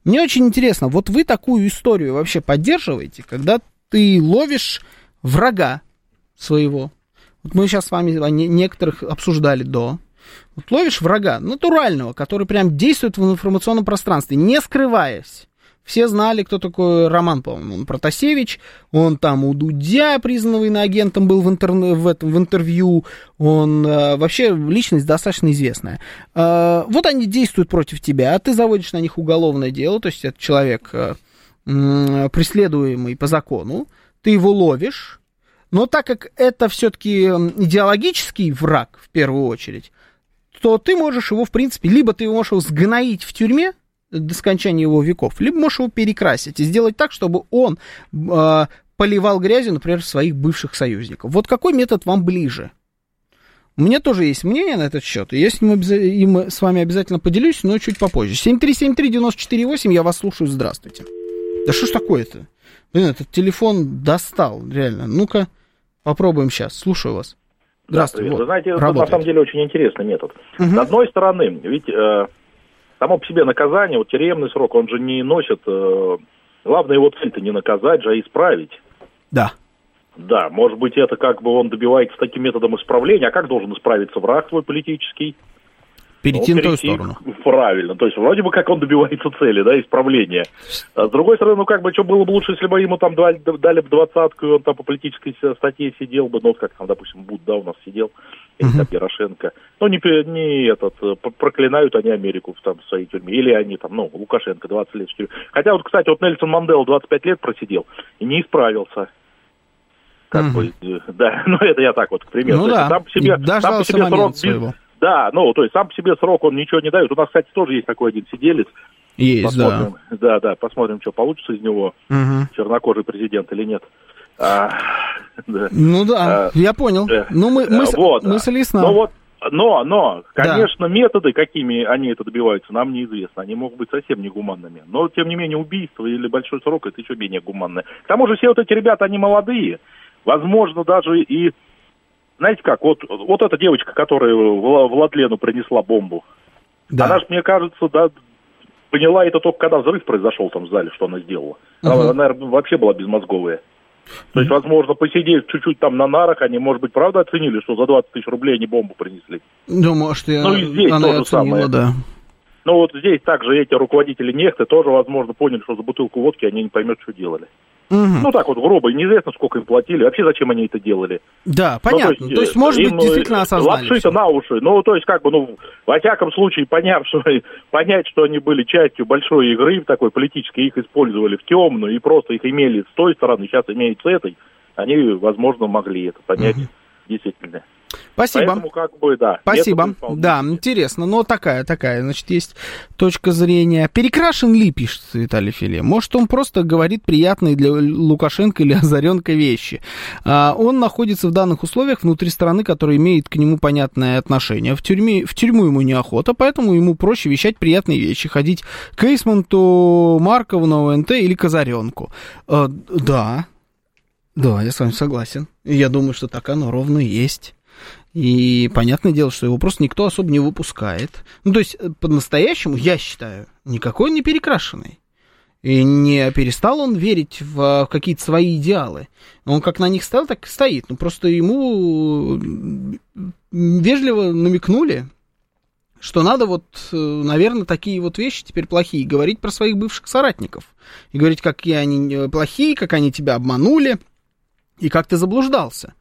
Мне очень интересно, вот вы такую историю вообще поддерживаете, когда ты ловишь врага своего. Вот мы сейчас с вами некоторых обсуждали до. Вот ловишь врага натурального, который прям действует в информационном пространстве, не скрываясь. Все знали, кто такой Роман, по-моему, Протасевич, он там у Дудя, признанного иноагентом, был в, интер... в, этом, в интервью, он э, вообще личность достаточно известная. Э, вот они действуют против тебя, а ты заводишь на них уголовное дело, то есть это человек э, э, преследуемый по закону, ты его ловишь, но так как это все-таки идеологический враг в первую очередь, то ты можешь его, в принципе, либо ты его можешь его сгноить в тюрьме, до скончания его веков, либо можешь его перекрасить и сделать так, чтобы он э, поливал грязью, например, своих бывших союзников. Вот какой метод вам ближе? У меня тоже есть мнение на этот счет, и я с ним, им с вами обязательно поделюсь, но чуть попозже. 7373948, я вас слушаю, здравствуйте. Да что ж такое-то? Блин, этот телефон достал, реально. Ну-ка, попробуем сейчас, слушаю вас. Здравствуйте. Вот, Вы знаете, это на самом деле очень интересный метод. Угу. С одной стороны, ведь э, само по себе наказание, вот тюремный срок, он же не носит... Э, главная его цель-то не наказать же, а исправить. Да. Да, может быть, это как бы он добивается таким методом исправления. А как должен исправиться враг твой политический? Перейти ну, на ту сторону. Правильно. То есть, вроде бы как он добивается цели, да, исправления. А с другой стороны, ну, как бы, что было бы лучше, если бы ему там дали, дали бы двадцатку, и он там по политической статье сидел бы, ну, вот как там, допустим, Буд, да, у нас сидел, или там Ярошенко. Ну, не, не этот, э, проклинают они Америку в, там, в своей тюрьме, или они там, ну, Лукашенко 20 лет в тюрьме. Хотя вот, кстати, вот Нельсон Мандела 25 лет просидел и не исправился как бы, э, да, ну это я так вот, к примеру. Ну, да. Там по себе, там по себе срок, своего. Да, ну, то есть сам по себе срок он ничего не дает. У нас, кстати, тоже есть такой один сиделец. Есть, посмотрим, да. Да, да, посмотрим, что получится из него, угу. чернокожий президент или нет. А, да. Ну да, а, я понял. Э, ну мы, мы, вот, мысль ясна. Ну вот, но, но, конечно, да. методы, какими они это добиваются, нам неизвестно. Они могут быть совсем негуманными. Но, тем не менее, убийство или большой срок это еще менее гуманное. К тому же все вот эти ребята, они молодые. Возможно, даже и знаете как, вот, вот эта девочка, которая Владлену принесла бомбу, да. она же, мне кажется, да, поняла это только когда взрыв произошел там в зале, что она сделала. Угу. Она, наверное, вообще была безмозговая. То есть, возможно, посидеть чуть-чуть там на нарах, они, может быть, правда оценили, что за 20 тысяч рублей они бомбу принесли. Думаю, что я... Ну и здесь она то же оценила, самое. да. Ну вот здесь также эти руководители нефты тоже, возможно, поняли, что за бутылку водки они не поймут, что делали. Угу. Ну, так вот, грубо, неизвестно, сколько им платили, вообще зачем они это делали. Да, понятно. Ну, то, есть, то есть, может им, быть, действительно осознали. Лапши-то на уши. Ну, то есть, как бы, ну, во всяком случае, поняв, что, понять, что они были частью большой игры такой политической, их использовали в темную и просто их имели с той стороны, сейчас имеют с этой, они, возможно, могли это понять угу. действительно. Спасибо. Поэтому, как бы, да. Спасибо. Да, интересно. Но такая, такая, значит, есть точка зрения. Перекрашен ли, пишет Виталий Филе? Может, он просто говорит приятные для Лукашенко или Озаренко вещи. А, он находится в данных условиях внутри страны, которая имеет к нему понятное отношение. В, тюрьме, в тюрьму ему неохота, поэтому ему проще вещать приятные вещи. Ходить к Эйсмонту, Маркову на ОНТ или к Озаренку. А, да, да, я с вами согласен. Я думаю, что так оно ровно и есть. И понятное дело, что его просто никто особо не выпускает. Ну, то есть, э, по-настоящему, я считаю, никакой он не перекрашенный. И не перестал он верить в, э, в какие-то свои идеалы. Он как на них стоял, так и стоит. Ну, просто ему вежливо намекнули, что надо вот, э, наверное, такие вот вещи теперь плохие, говорить про своих бывших соратников. И говорить, какие они плохие, как они тебя обманули, и как ты заблуждался.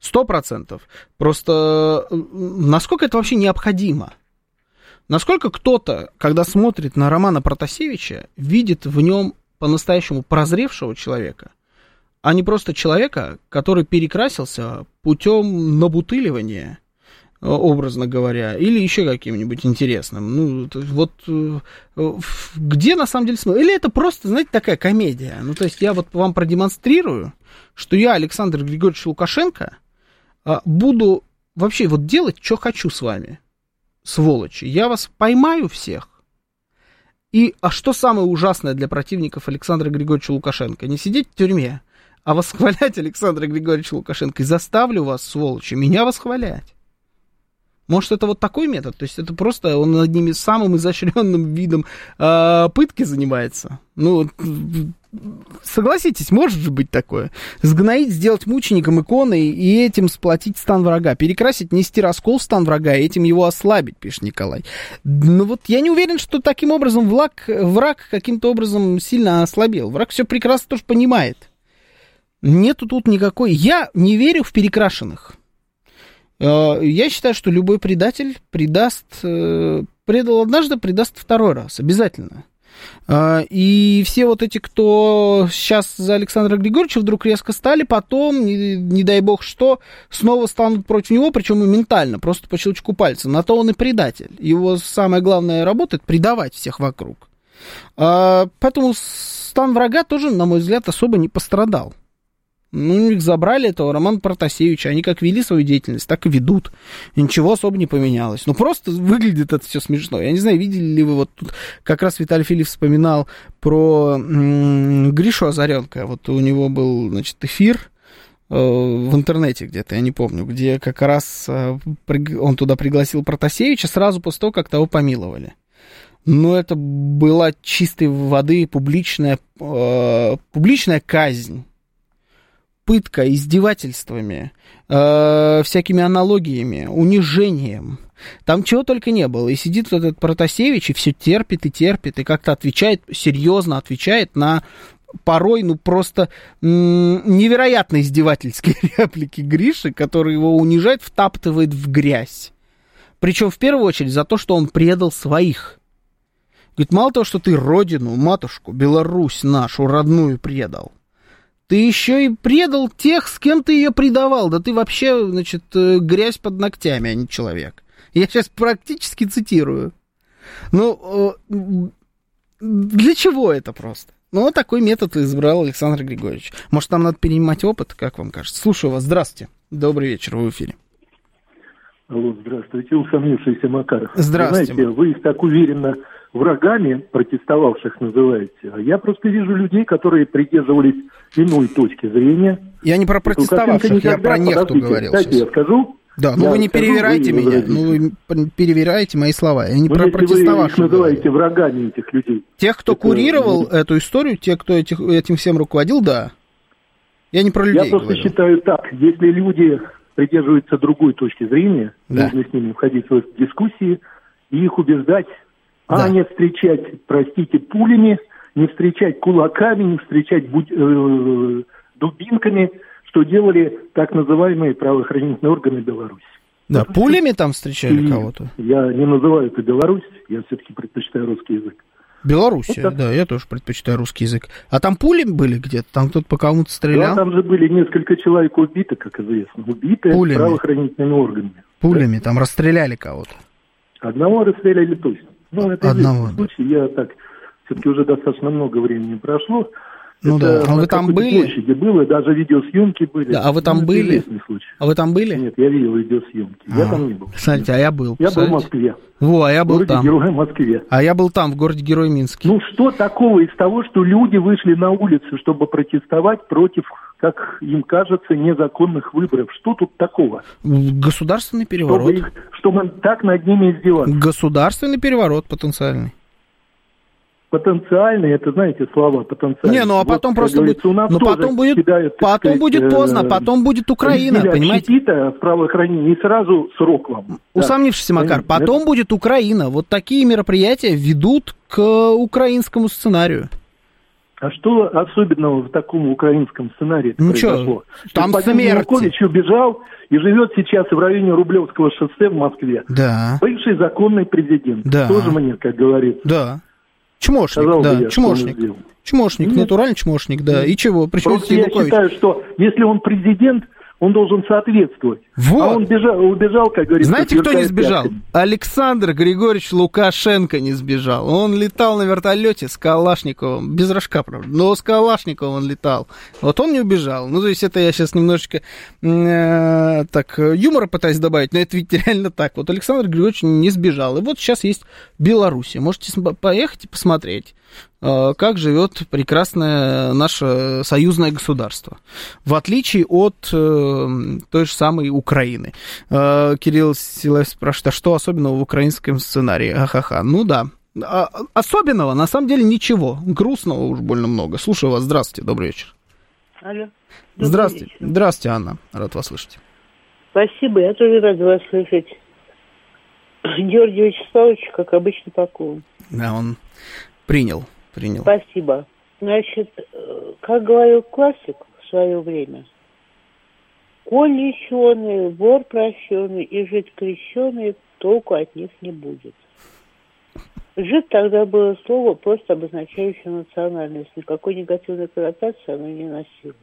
Сто процентов. Просто насколько это вообще необходимо? Насколько кто-то, когда смотрит на Романа Протасевича, видит в нем по-настоящему прозревшего человека, а не просто человека, который перекрасился путем набутыливания, э, образно говоря, или еще каким-нибудь интересным. Ну, вот э, где на самом деле смысл? Или это просто, знаете, такая комедия? Ну, то есть я вот вам продемонстрирую, что я, Александр Григорьевич Лукашенко, буду вообще вот делать, что хочу с вами, сволочи. Я вас поймаю всех, и, а что самое ужасное для противников Александра Григорьевича Лукашенко? Не сидеть в тюрьме, а восхвалять Александра Григорьевича Лукашенко. И заставлю вас, сволочи, меня восхвалять. Может, это вот такой метод? То есть это просто он над ними самым изощренным видом э, пытки занимается? Ну, согласитесь, может же быть такое. Сгноить, сделать мучеником иконы и этим сплотить стан врага. Перекрасить, нести раскол в стан врага и этим его ослабить, пишет Николай. Ну вот я не уверен, что таким образом враг, враг каким-то образом сильно ослабел. Враг все прекрасно тоже понимает. Нету тут никакой... Я не верю в перекрашенных. Э, я считаю, что любой предатель предаст... Э, предал однажды, предаст второй раз. Обязательно. А, и все вот эти, кто сейчас за Александра Григорьевича вдруг резко стали, потом, не, не дай бог что, снова станут против него, причем и ментально, просто по щелчку пальца. На то он и предатель. Его самая главная работа — это предавать всех вокруг. А, поэтому стан врага тоже, на мой взгляд, особо не пострадал. Ну, их забрали этого Романа Протасевича. Они как вели свою деятельность, так и ведут. И ничего особо не поменялось. Ну, просто выглядит это все смешно. Я не знаю, видели ли вы вот тут, как раз Виталий Филипп вспоминал про Гришу Озаренко. Вот у него был, значит, эфир э, в интернете где-то, я не помню, где как раз э, он туда пригласил Протасевича сразу после того, как того помиловали. Но это была чистой воды публичная, э, публичная казнь пытка, издевательствами, э, всякими аналогиями, унижением. Там чего только не было. И сидит вот этот Протасевич и все терпит и терпит, и как-то отвечает, серьезно отвечает на порой, ну, просто невероятно издевательские реплики Гриши, который его унижает, втаптывает в грязь. Причем в первую очередь за то, что он предал своих. Говорит, мало того, что ты родину, матушку, Беларусь нашу родную предал, ты еще и предал тех, с кем ты ее предавал. Да ты вообще, значит, э, грязь под ногтями, а не человек. Я сейчас практически цитирую. Ну, э, для чего это просто? Ну, вот такой метод избрал Александр Григорьевич. Может, нам надо перенимать опыт, как вам кажется? Слушаю вас. Здравствуйте. Добрый вечер, вы в эфире. Алло, здравствуйте, усомнившийся Макаров. Здравствуйте. Знаете, вы их так уверенно врагами протестовавших называете, а я просто вижу людей, которые придерживались иной точки зрения. Я не про протестовавших, я про нехту говорил Кстати, сейчас. я скажу. Да, ну вы не скажу, вы меня, ну вы перевираете мои слова. Я не Но про протестовавших вы их называете говорю. врагами этих людей. Тех, кто это- курировал эту историю, те, кто этих, этим всем руководил, да. Я не про людей Я просто говорю. считаю так, если люди придерживаются другой точки зрения, Да. нужно с ними входить в дискуссии и их убеждать, Да. а не встречать, простите, пулями, не встречать кулаками, не встречать будь- э, дубинками, что делали так называемые правоохранительные органы Беларуси. Да, пулями там встречали кого-то. Я не называю это Беларусь, я все-таки предпочитаю русский язык. Белоруссия, так. да, я тоже предпочитаю русский язык. А там пули были где-то? Там кто-то по кому-то Да, стрелял? там же были несколько человек убиты, как известно, убиты Пулями. правоохранительными органами. Пулями, там расстреляли кого-то. Одного расстреляли точно. Ну, это Одного, известный случай. Я так, все-таки уже достаточно много времени прошло. Ну Это да. А вы там были? площади было, даже видеосъемки были. Да, а вы там Ну, были? А вы там были? Нет, я видел видеосъемки. Я А, там не был. Смотрите, а я был. Я был в? Москве. Во, а я В был городе там. Героя Москве. А я был там, в городе Герой Минске. Ну, что такого из того, что люди вышли на улицу, чтобы протестовать против, как им кажется, незаконных выборов? Что тут такого? Государственный Чтобы, переворот. их, чтобы так над ними издеваться? Государственный переворот потенциальный. Потенциальные, это, знаете, слова потенциальные. Не, ну а Вот, потом как просто будет, у нас ну потом будет, кидают, потом сказать, будет поздно, э, потом будет Украина, разделят понимаете? в правоохранении и сразу срок вам. Да. Усомнившийся Макар, Понятно. потом будет Украина. Вот такие мероприятия ведут к украинскому сценарию. А что особенного в таком украинском сценарии Ну произошло? чё, там смерти. Янукович убежал и живет сейчас в районе Рублевского шоссе в Москве. Да, Бывший законный президент. Да. Тоже мне, как говорится. да. Чмошник, Сказал да, я, чмошник. Чмошник, Нет. натуральный чмошник, да. И чего? Причем Просто я считаю, что если он президент, он должен соответствовать. Вот. А он бежал, убежал, как говорится, Знаете, кто не сбежал? пятками. Александр Григорьевич Лукашенко не сбежал. Он летал на вертолете с Калашниковым, без рожка, правда, но с Калашниковым он летал. Вот он не убежал. Ну, то есть это я сейчас немножечко э, так юмора пытаюсь добавить, но это ведь реально так. Вот Александр Григорьевич не сбежал. И вот сейчас есть Беларусь. Можете поехать и посмотреть как живет прекрасное наше союзное государство. В отличие от э, той же самой Украины. Э, Кирилл Силаев спрашивает, а что особенного в украинском сценарии? Ахаха. Ну да. А- особенного, на самом деле, ничего. Грустного уж больно много. Слушаю вас. Здравствуйте, добрый вечер. Алло. Добрый Здравствуйте. вечер. Здравствуйте, Анна. Рад вас слышать. Спасибо, я тоже рад вас слышать. Георгий Вячеславович, как обычно, пакован. Да, он принял. Принял. Спасибо. Значит, э, как говорил классик в свое время, коль леченый, вор прощенный и жить крещеный, толку от них не будет. Жид тогда было слово, просто обозначающее национальность. Никакой негативной коннотации оно не носило.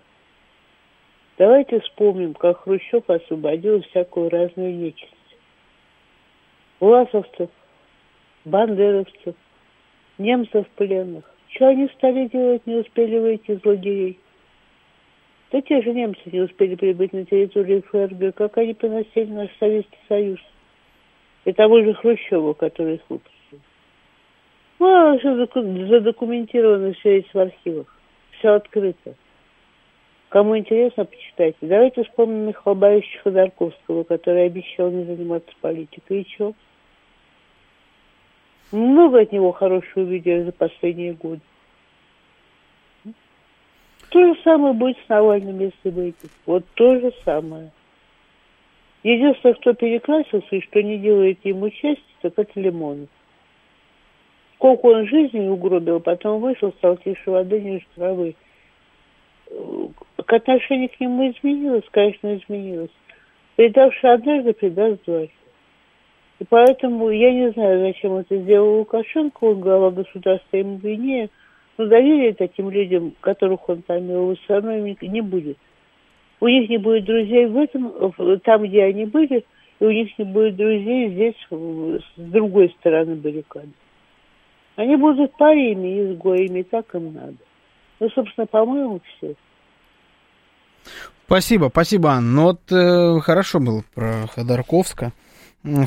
Давайте вспомним, как Хрущев освободил всякую разную нечисть. Власовцев, бандеровцев, немцев пленных. Что они стали делать, не успели выйти из лагерей? Да те же немцы не успели прибыть на территорию ФРГ, как они поносили наш Советский Союз. И того же Хрущева, который их выпустил. Ну, а все задокументировано все есть в архивах. Все открыто. Кому интересно, почитайте. Давайте вспомним Михаила Борисовича Ходорковского, который обещал не заниматься политикой. И что? Много от него хорошего увидели за последние годы. То же самое будет с Навальным, если выйдет. Вот то же самое. Единственное, кто перекрасился и что не делает ему честь, так это Лимонов. Сколько он жизни угробил, потом вышел, стал тише воды, ниже травы. К отношению к нему изменилось, конечно, изменилось. Предавший однажды, предаст дважды. И поэтому я не знаю, зачем это сделал Лукашенко, он глава государства, ему виднее, но доверия таким людям, которых он там имел, все не будет. У них не будет друзей в этом, там, где они были, и у них не будет друзей здесь, с другой стороны баррикады. Они будут париями изгоями, так им надо. Ну, собственно, по-моему, все. Спасибо, спасибо, Анна. Ну вот э, хорошо было про Ходорковска.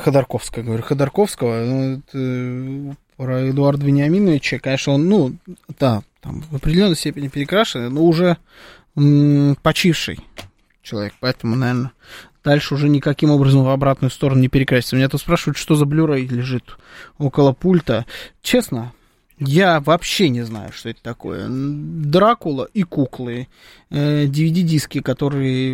Ходорковского, говорю, Ходорковского. Ну, это, э, про Эдуарда Вениаминовича, конечно, он, ну, да, там в определенной степени перекрашенный, но уже м, почивший человек, поэтому, наверное, дальше уже никаким образом в обратную сторону не перекрасится. Меня тут спрашивают, что за Blu-ray лежит около пульта. Честно, я вообще не знаю, что это такое. Дракула и куклы. Э, DVD-диски, которые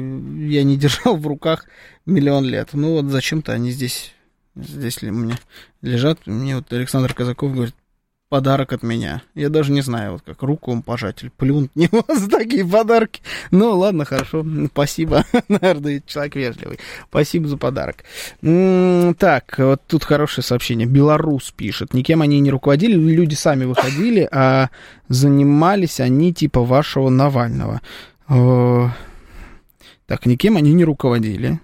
я не держал в руках миллион лет. Ну вот зачем-то они здесь, здесь ли меня лежат. Мне вот Александр Казаков говорит, подарок от меня. Я даже не знаю, вот как руку вам пожать или плюнуть в него за такие подарки. Ну, ладно, хорошо, спасибо. Наверное, человек вежливый. Спасибо за подарок. Так, вот тут хорошее сообщение. Белорус пишет. Никем они не руководили, люди сами выходили, а занимались они типа вашего Навального. Э, Так, никем они не руководили.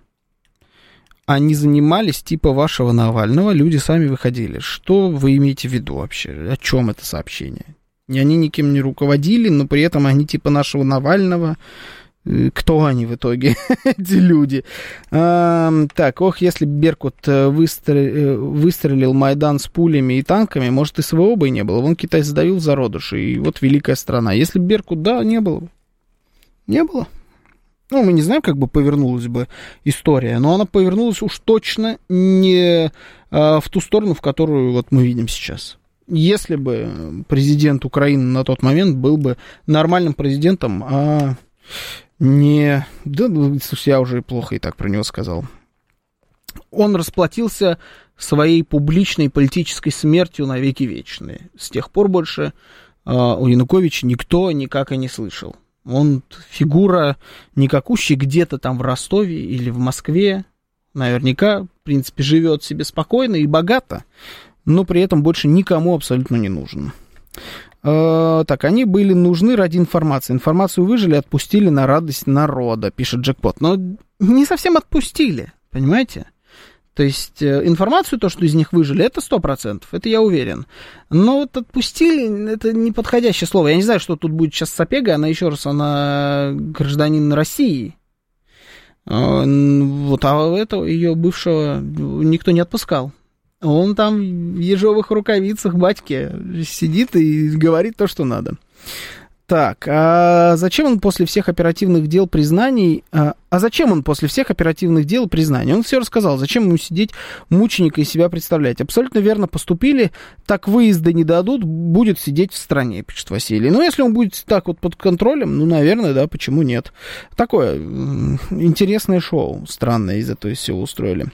Они занимались типа вашего Навального, люди сами выходили. Что вы имеете в виду вообще? О чем это сообщение? И они никем не руководили, но при этом они типа нашего Навального. Э, Кто они в итоге, эти люди? Ам, так, ох, если Беркут э, выстр- э, выстрелил Майдан с пулями и танками, может, и СВО бы и не было. Вон Китай задавил зародыши, и вот великая страна. Если Беркут, да, не было бы. Не было. Ну, мы не знаем, как бы повернулась бы история, но она повернулась уж точно не э, в ту сторону, в которую вот мы видим сейчас. Если бы президент Украины на тот момент был бы нормальным президентом, а не... Да, ну, слушай, я уже плохо и так про него сказал. Он расплатился своей публичной политической смертью на веки вечные. С тех пор больше о Януковиче никто никак и не слышал. Он фигура никакущий где-то там в Ростове или в Москве. Наверняка, в принципе, живет себе спокойно и богато, но при этом больше никому абсолютно не нужен. Э, так, они были нужны ради информации. Информацию выжили, отпустили на радость народа, пишет Джекпот. Но не совсем отпустили, понимаете? То есть э, информацию, то, что из них выжили, это сто процентов, это я уверен. Но вот отпустили, это неподходящее слово. Я не знаю, что тут будет сейчас с Сапега, она еще раз, она гражданин России. Э, вот, а этого ее бывшего никто не отпускал. Он там в ежовых рукавицах батьки сидит и говорит то, что надо. Так, а зачем он после всех оперативных дел признаний... А, а зачем он после всех оперативных дел признаний? Он все рассказал. Зачем ему сидеть мученика и себя представлять? Абсолютно верно поступили. Так выезда не дадут, будет сидеть в стране, пишет Василий. Ну, если он будет так вот под контролем, ну, наверное, да, почему нет? Такое интересное шоу странное из этого всего устроили.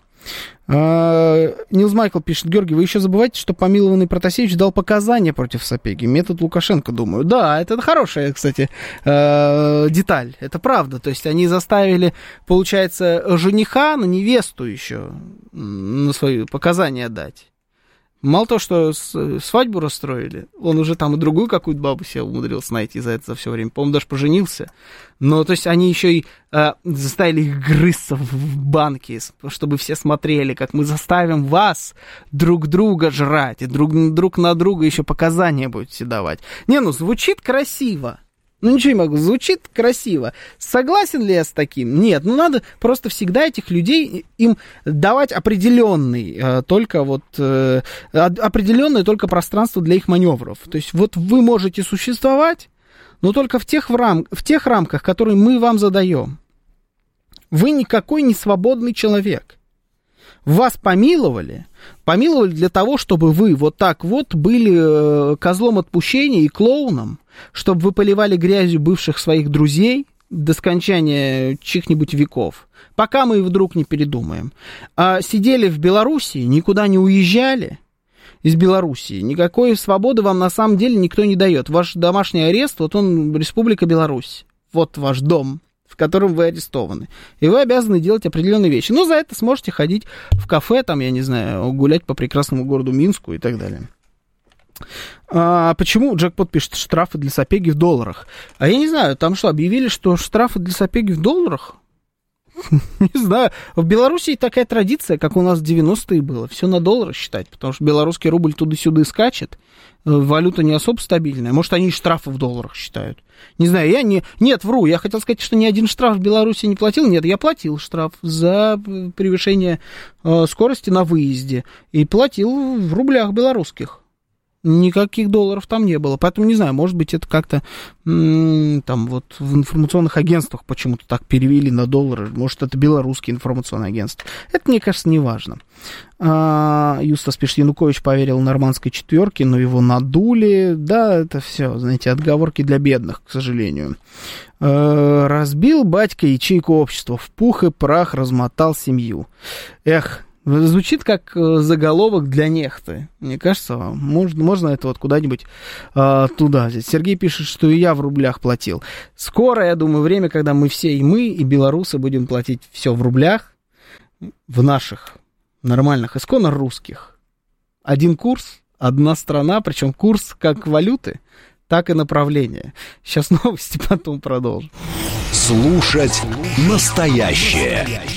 А, Нилс Майкл пишет, Георгий, вы еще забываете, что помилованный Протасевич дал показания против Сапеги. Метод Лукашенко, думаю. Да, это хорошая, кстати, а, деталь. Это правда. То есть они заставили, получается, жениха на невесту еще на свои показания дать. Мало того, что свадьбу расстроили, он уже там и другую какую-то бабу себе умудрился найти за это за все время. По-моему, даже поженился. Но, то есть, они еще и э, заставили их грызться в банке, чтобы все смотрели, как мы заставим вас друг друга жрать, и друг, друг на друга еще показания будете давать. Не, ну, звучит красиво. Ну, ничего не могу, звучит красиво. Согласен ли я с таким? Нет, ну, надо просто всегда этих людей, им давать определенный, э, только вот, э, определенное только пространство для их маневров. То есть, вот вы можете существовать, но только в тех, в, рам, в тех рамках, которые мы вам задаем. Вы никакой не свободный человек. Вас помиловали, помиловали для того, чтобы вы вот так вот были э, козлом отпущения и клоуном, чтобы вы поливали грязью бывших своих друзей до скончания чьих-нибудь веков, пока мы вдруг не передумаем. А сидели в Белоруссии, никуда не уезжали из Белоруссии. Никакой свободы вам на самом деле никто не дает. Ваш домашний арест, вот он, Республика Беларусь. Вот ваш дом, в котором вы арестованы. И вы обязаны делать определенные вещи. Но за это сможете ходить в кафе, там, я не знаю, гулять по прекрасному городу Минску и так далее. А почему Джекпот пишет штрафы для Сапеги в долларах? А я не знаю, там что, объявили, что штрафы для Сапеги в долларах? Не знаю. В Беларуси такая традиция, как у нас в 90-е было. Все на доллары считать, потому что белорусский рубль туда-сюда скачет. Э, валюта не особо стабильная. Может, они штрафы в долларах считают. Не знаю, я не... Нет, вру. Я хотел сказать, что ни один штраф в Беларуси не платил. Нет, я платил штраф за превышение э, скорости на выезде. И платил в рублях белорусских никаких долларов там не было. Поэтому не знаю, может быть, это как-то там вот в информационных агентствах почему-то так перевели на доллары. Может, это белорусские информационные агентства. Это, мне кажется, не важно. А, Юстас пишет, Янукович поверил нормандской четверке, но его надули. Да, это все, знаете, отговорки для бедных, к сожалению. А, разбил батька ячейку общества, в пух и прах размотал семью. Эх, Звучит как э, заголовок для нехты. Мне кажется, можно, можно это вот куда-нибудь э, туда взять. Сергей пишет, что и я в рублях платил. Скоро, я думаю, время, когда мы все, и мы, и белорусы будем платить все в рублях, в наших нормальных, исконно русских. Один курс, одна страна, причем курс как валюты, так и направление. Сейчас новости, потом продолжим. Слушать настоящее.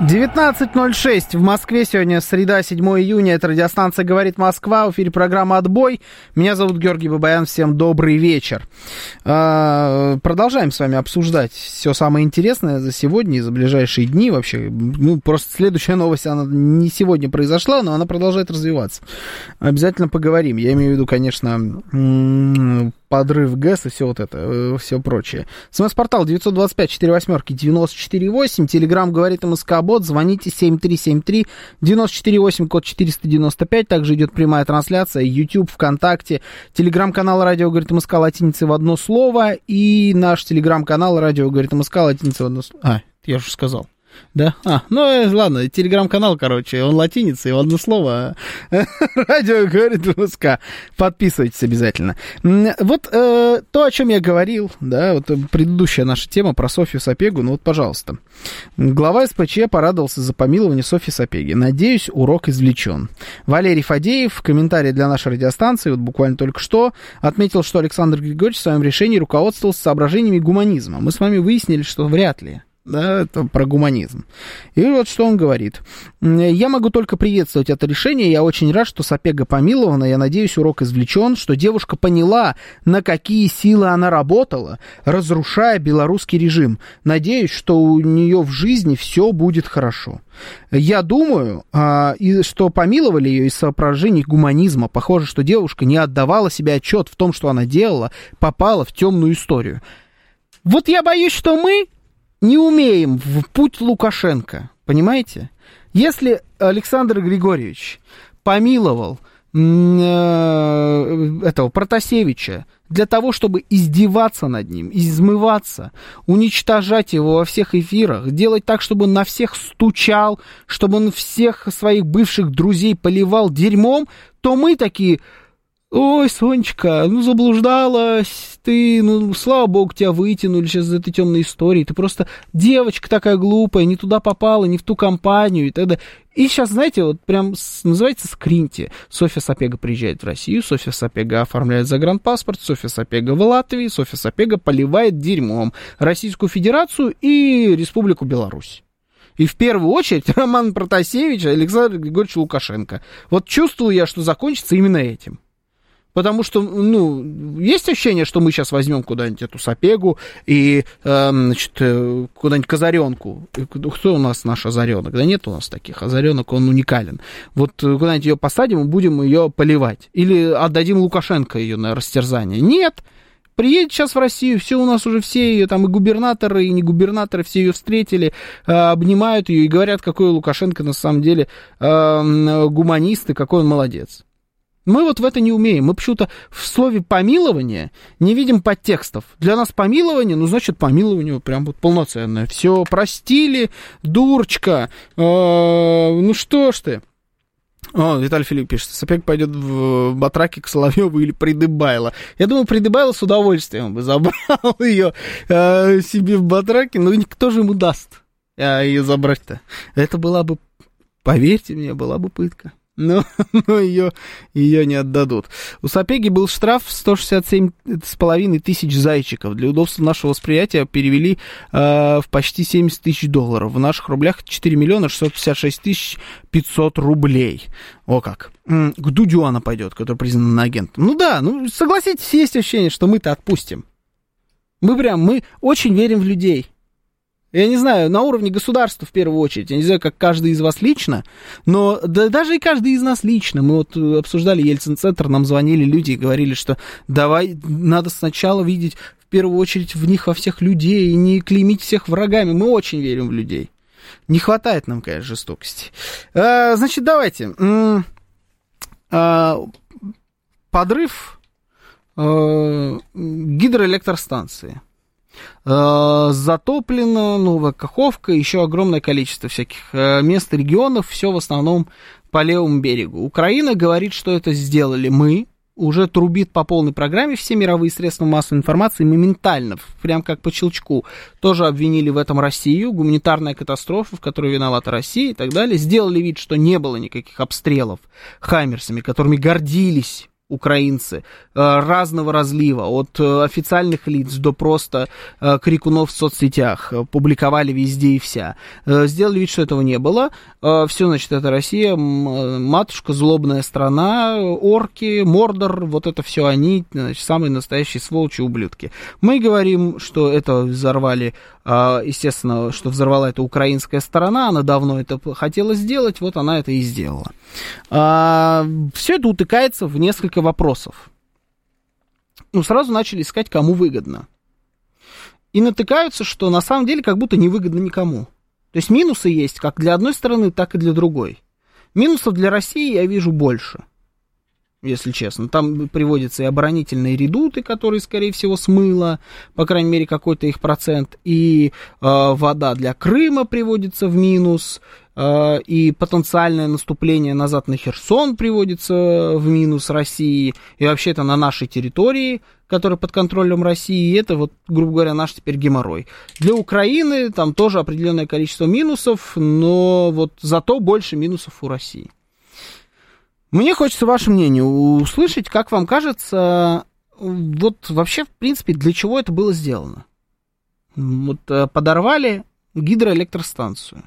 19.06 в Москве. Сегодня среда, 7 июня. Это радиостанция «Говорит Москва». В эфире программа «Отбой». Меня зовут Георгий Бабаян. Всем добрый вечер. А, продолжаем с вами обсуждать все самое интересное за сегодня и за ближайшие дни. Вообще, ну, просто следующая новость, она не сегодня произошла, но она продолжает развиваться. Обязательно поговорим. Я имею в виду, конечно, подрыв ГЭС и все вот это, все прочее. СМС-портал 925 4 восьмерки 948. Телеграмм говорит МСК-бот. Звоните 7373 948, код 495. Также идет прямая трансляция. YouTube, ВКонтакте. Телеграм-канал Радио говорит МСК латиницей в одно слово. И наш телеграм-канал Радио говорит МСК латиницей в одно слово. А, я уже сказал. Да? А, ну э, ладно, телеграм-канал, короче, он латиница, и одно слово. Радио говорит МСК. Подписывайтесь обязательно. Вот э, то, о чем я говорил, да, вот предыдущая наша тема про Софью Сапегу, ну вот, пожалуйста. Глава СПЧ порадовался за помилование Софьи Сапеги. Надеюсь, урок извлечен. Валерий Фадеев в комментарии для нашей радиостанции, вот буквально только что, отметил, что Александр Григорьевич в своем решении руководствовался соображениями гуманизма. Мы с вами выяснили, что вряд ли да, это про гуманизм. И вот что он говорит. Я могу только приветствовать это решение. Я очень рад, что Сапега помилована. Я надеюсь, урок извлечен, что девушка поняла, на какие силы она работала, разрушая белорусский режим. Надеюсь, что у нее в жизни все будет хорошо. Я думаю, а, что помиловали ее из соображений гуманизма. Похоже, что девушка не отдавала себе отчет в том, что она делала, попала в темную историю. Вот я боюсь, что мы не умеем в путь Лукашенко, понимаете? Если Александр Григорьевич помиловал э, этого Протасевича для того, чтобы издеваться над ним, измываться, уничтожать его во всех эфирах, делать так, чтобы он на всех стучал, чтобы он всех своих бывших друзей поливал дерьмом, то мы такие, Ой, Сонечка, ну заблуждалась ты, ну слава богу, тебя вытянули сейчас из этой темной истории. Ты просто девочка такая глупая, не туда попала, не в ту компанию и так далее. И сейчас, знаете, вот прям называется скринти. Софья Сапега приезжает в Россию, Софья Сапега оформляет загранпаспорт, Софья Сапега в Латвии, Софья Сапега поливает дерьмом Российскую Федерацию и Республику Беларусь. И в первую очередь Роман Протасевич Александр Григорьевич Лукашенко. Вот чувствую я, что закончится именно этим. Потому что, ну, есть ощущение, что мы сейчас возьмем куда-нибудь эту сапегу и, э, значит, куда-нибудь Казаренку. Кто у нас наш озаренок? Да нет у нас таких. Озаренок, он уникален. Вот э, куда-нибудь ее посадим и будем ее поливать. Или отдадим Лукашенко ее на растерзание. Нет. Приедет сейчас в Россию, все у нас уже все ее, там и губернаторы, и не губернаторы, все ее встретили, э, обнимают ее и говорят, какой Лукашенко на самом деле э, гуманист и какой он молодец. Мы вот в это не умеем. Мы почему-то в слове помилование не видим подтекстов. Для нас помилование, ну, значит, помилование прям вот полноценное. Все, простили, дурочка. Э, ну что ж ты. О, Виталий Филипп пишет, Сапег пойдет в Батраке к Соловьеву или Придыбайло. Я думаю, Придыбайло с удовольствием бы забрал ее э, себе в Батраке, но никто же ему даст э, ее забрать-то. Это была бы, поверьте мне, была бы пытка но, но ее, ее не отдадут. У Сапеги был штраф 167,5 тысяч зайчиков. Для удобства нашего восприятия перевели э, в почти 70 тысяч долларов. В наших рублях 4 миллиона 656 тысяч 500 рублей. О как. К Дудю она пойдет, который признан агентом. Ну да, ну согласитесь, есть ощущение, что мы-то отпустим. Мы прям, мы очень верим в людей. Я не знаю, на уровне государства в первую очередь. Я не знаю, как каждый из вас лично, но да, даже и каждый из нас лично. Мы вот э, обсуждали Ельцин-центр, нам звонили люди и говорили, что давай, надо сначала видеть в первую очередь в них во всех людей и не клеймить всех врагами. Мы очень верим в людей. Не хватает нам, конечно, жестокости. А, значит, давайте. А, подрыв а, гидроэлектростанции. Э, затоплено, Новая Каховка, еще огромное количество всяких э, мест регионов, все в основном по левому берегу. Украина говорит, что это сделали мы, уже трубит по полной программе все мировые средства массовой информации моментально, прям как по щелчку. Тоже обвинили в этом Россию, гуманитарная катастрофа, в которой виновата Россия и так далее. Сделали вид, что не было никаких обстрелов хаймерсами, которыми гордились украинцы разного разлива, от э, официальных лиц до просто э, крикунов в соцсетях, публиковали везде и вся. Сделали вид, что этого не было. Все, значит, это Россия, матушка, злобная страна, орки, Мордор, вот это все они, значит, самые настоящие сволочи, ублюдки. Мы говорим, что это взорвали, естественно, что взорвала это украинская сторона, она давно это хотела сделать, вот она это и сделала. Все это утыкается в несколько вопросов. Ну, сразу начали искать, кому выгодно. И натыкаются, что на самом деле как будто невыгодно никому. То есть минусы есть как для одной стороны, так и для другой. Минусов для России я вижу больше если честно. Там приводятся и оборонительные редуты, которые, скорее всего, смыло, по крайней мере, какой-то их процент, и э, вода для Крыма приводится в минус, э, и потенциальное наступление назад на Херсон приводится в минус России, и вообще это на нашей территории, которая под контролем России, и это вот, грубо говоря, наш теперь геморрой. Для Украины там тоже определенное количество минусов, но вот зато больше минусов у России. Мне хочется ваше мнение услышать, как вам кажется, вот вообще, в принципе, для чего это было сделано? Вот э, подорвали гидроэлектростанцию.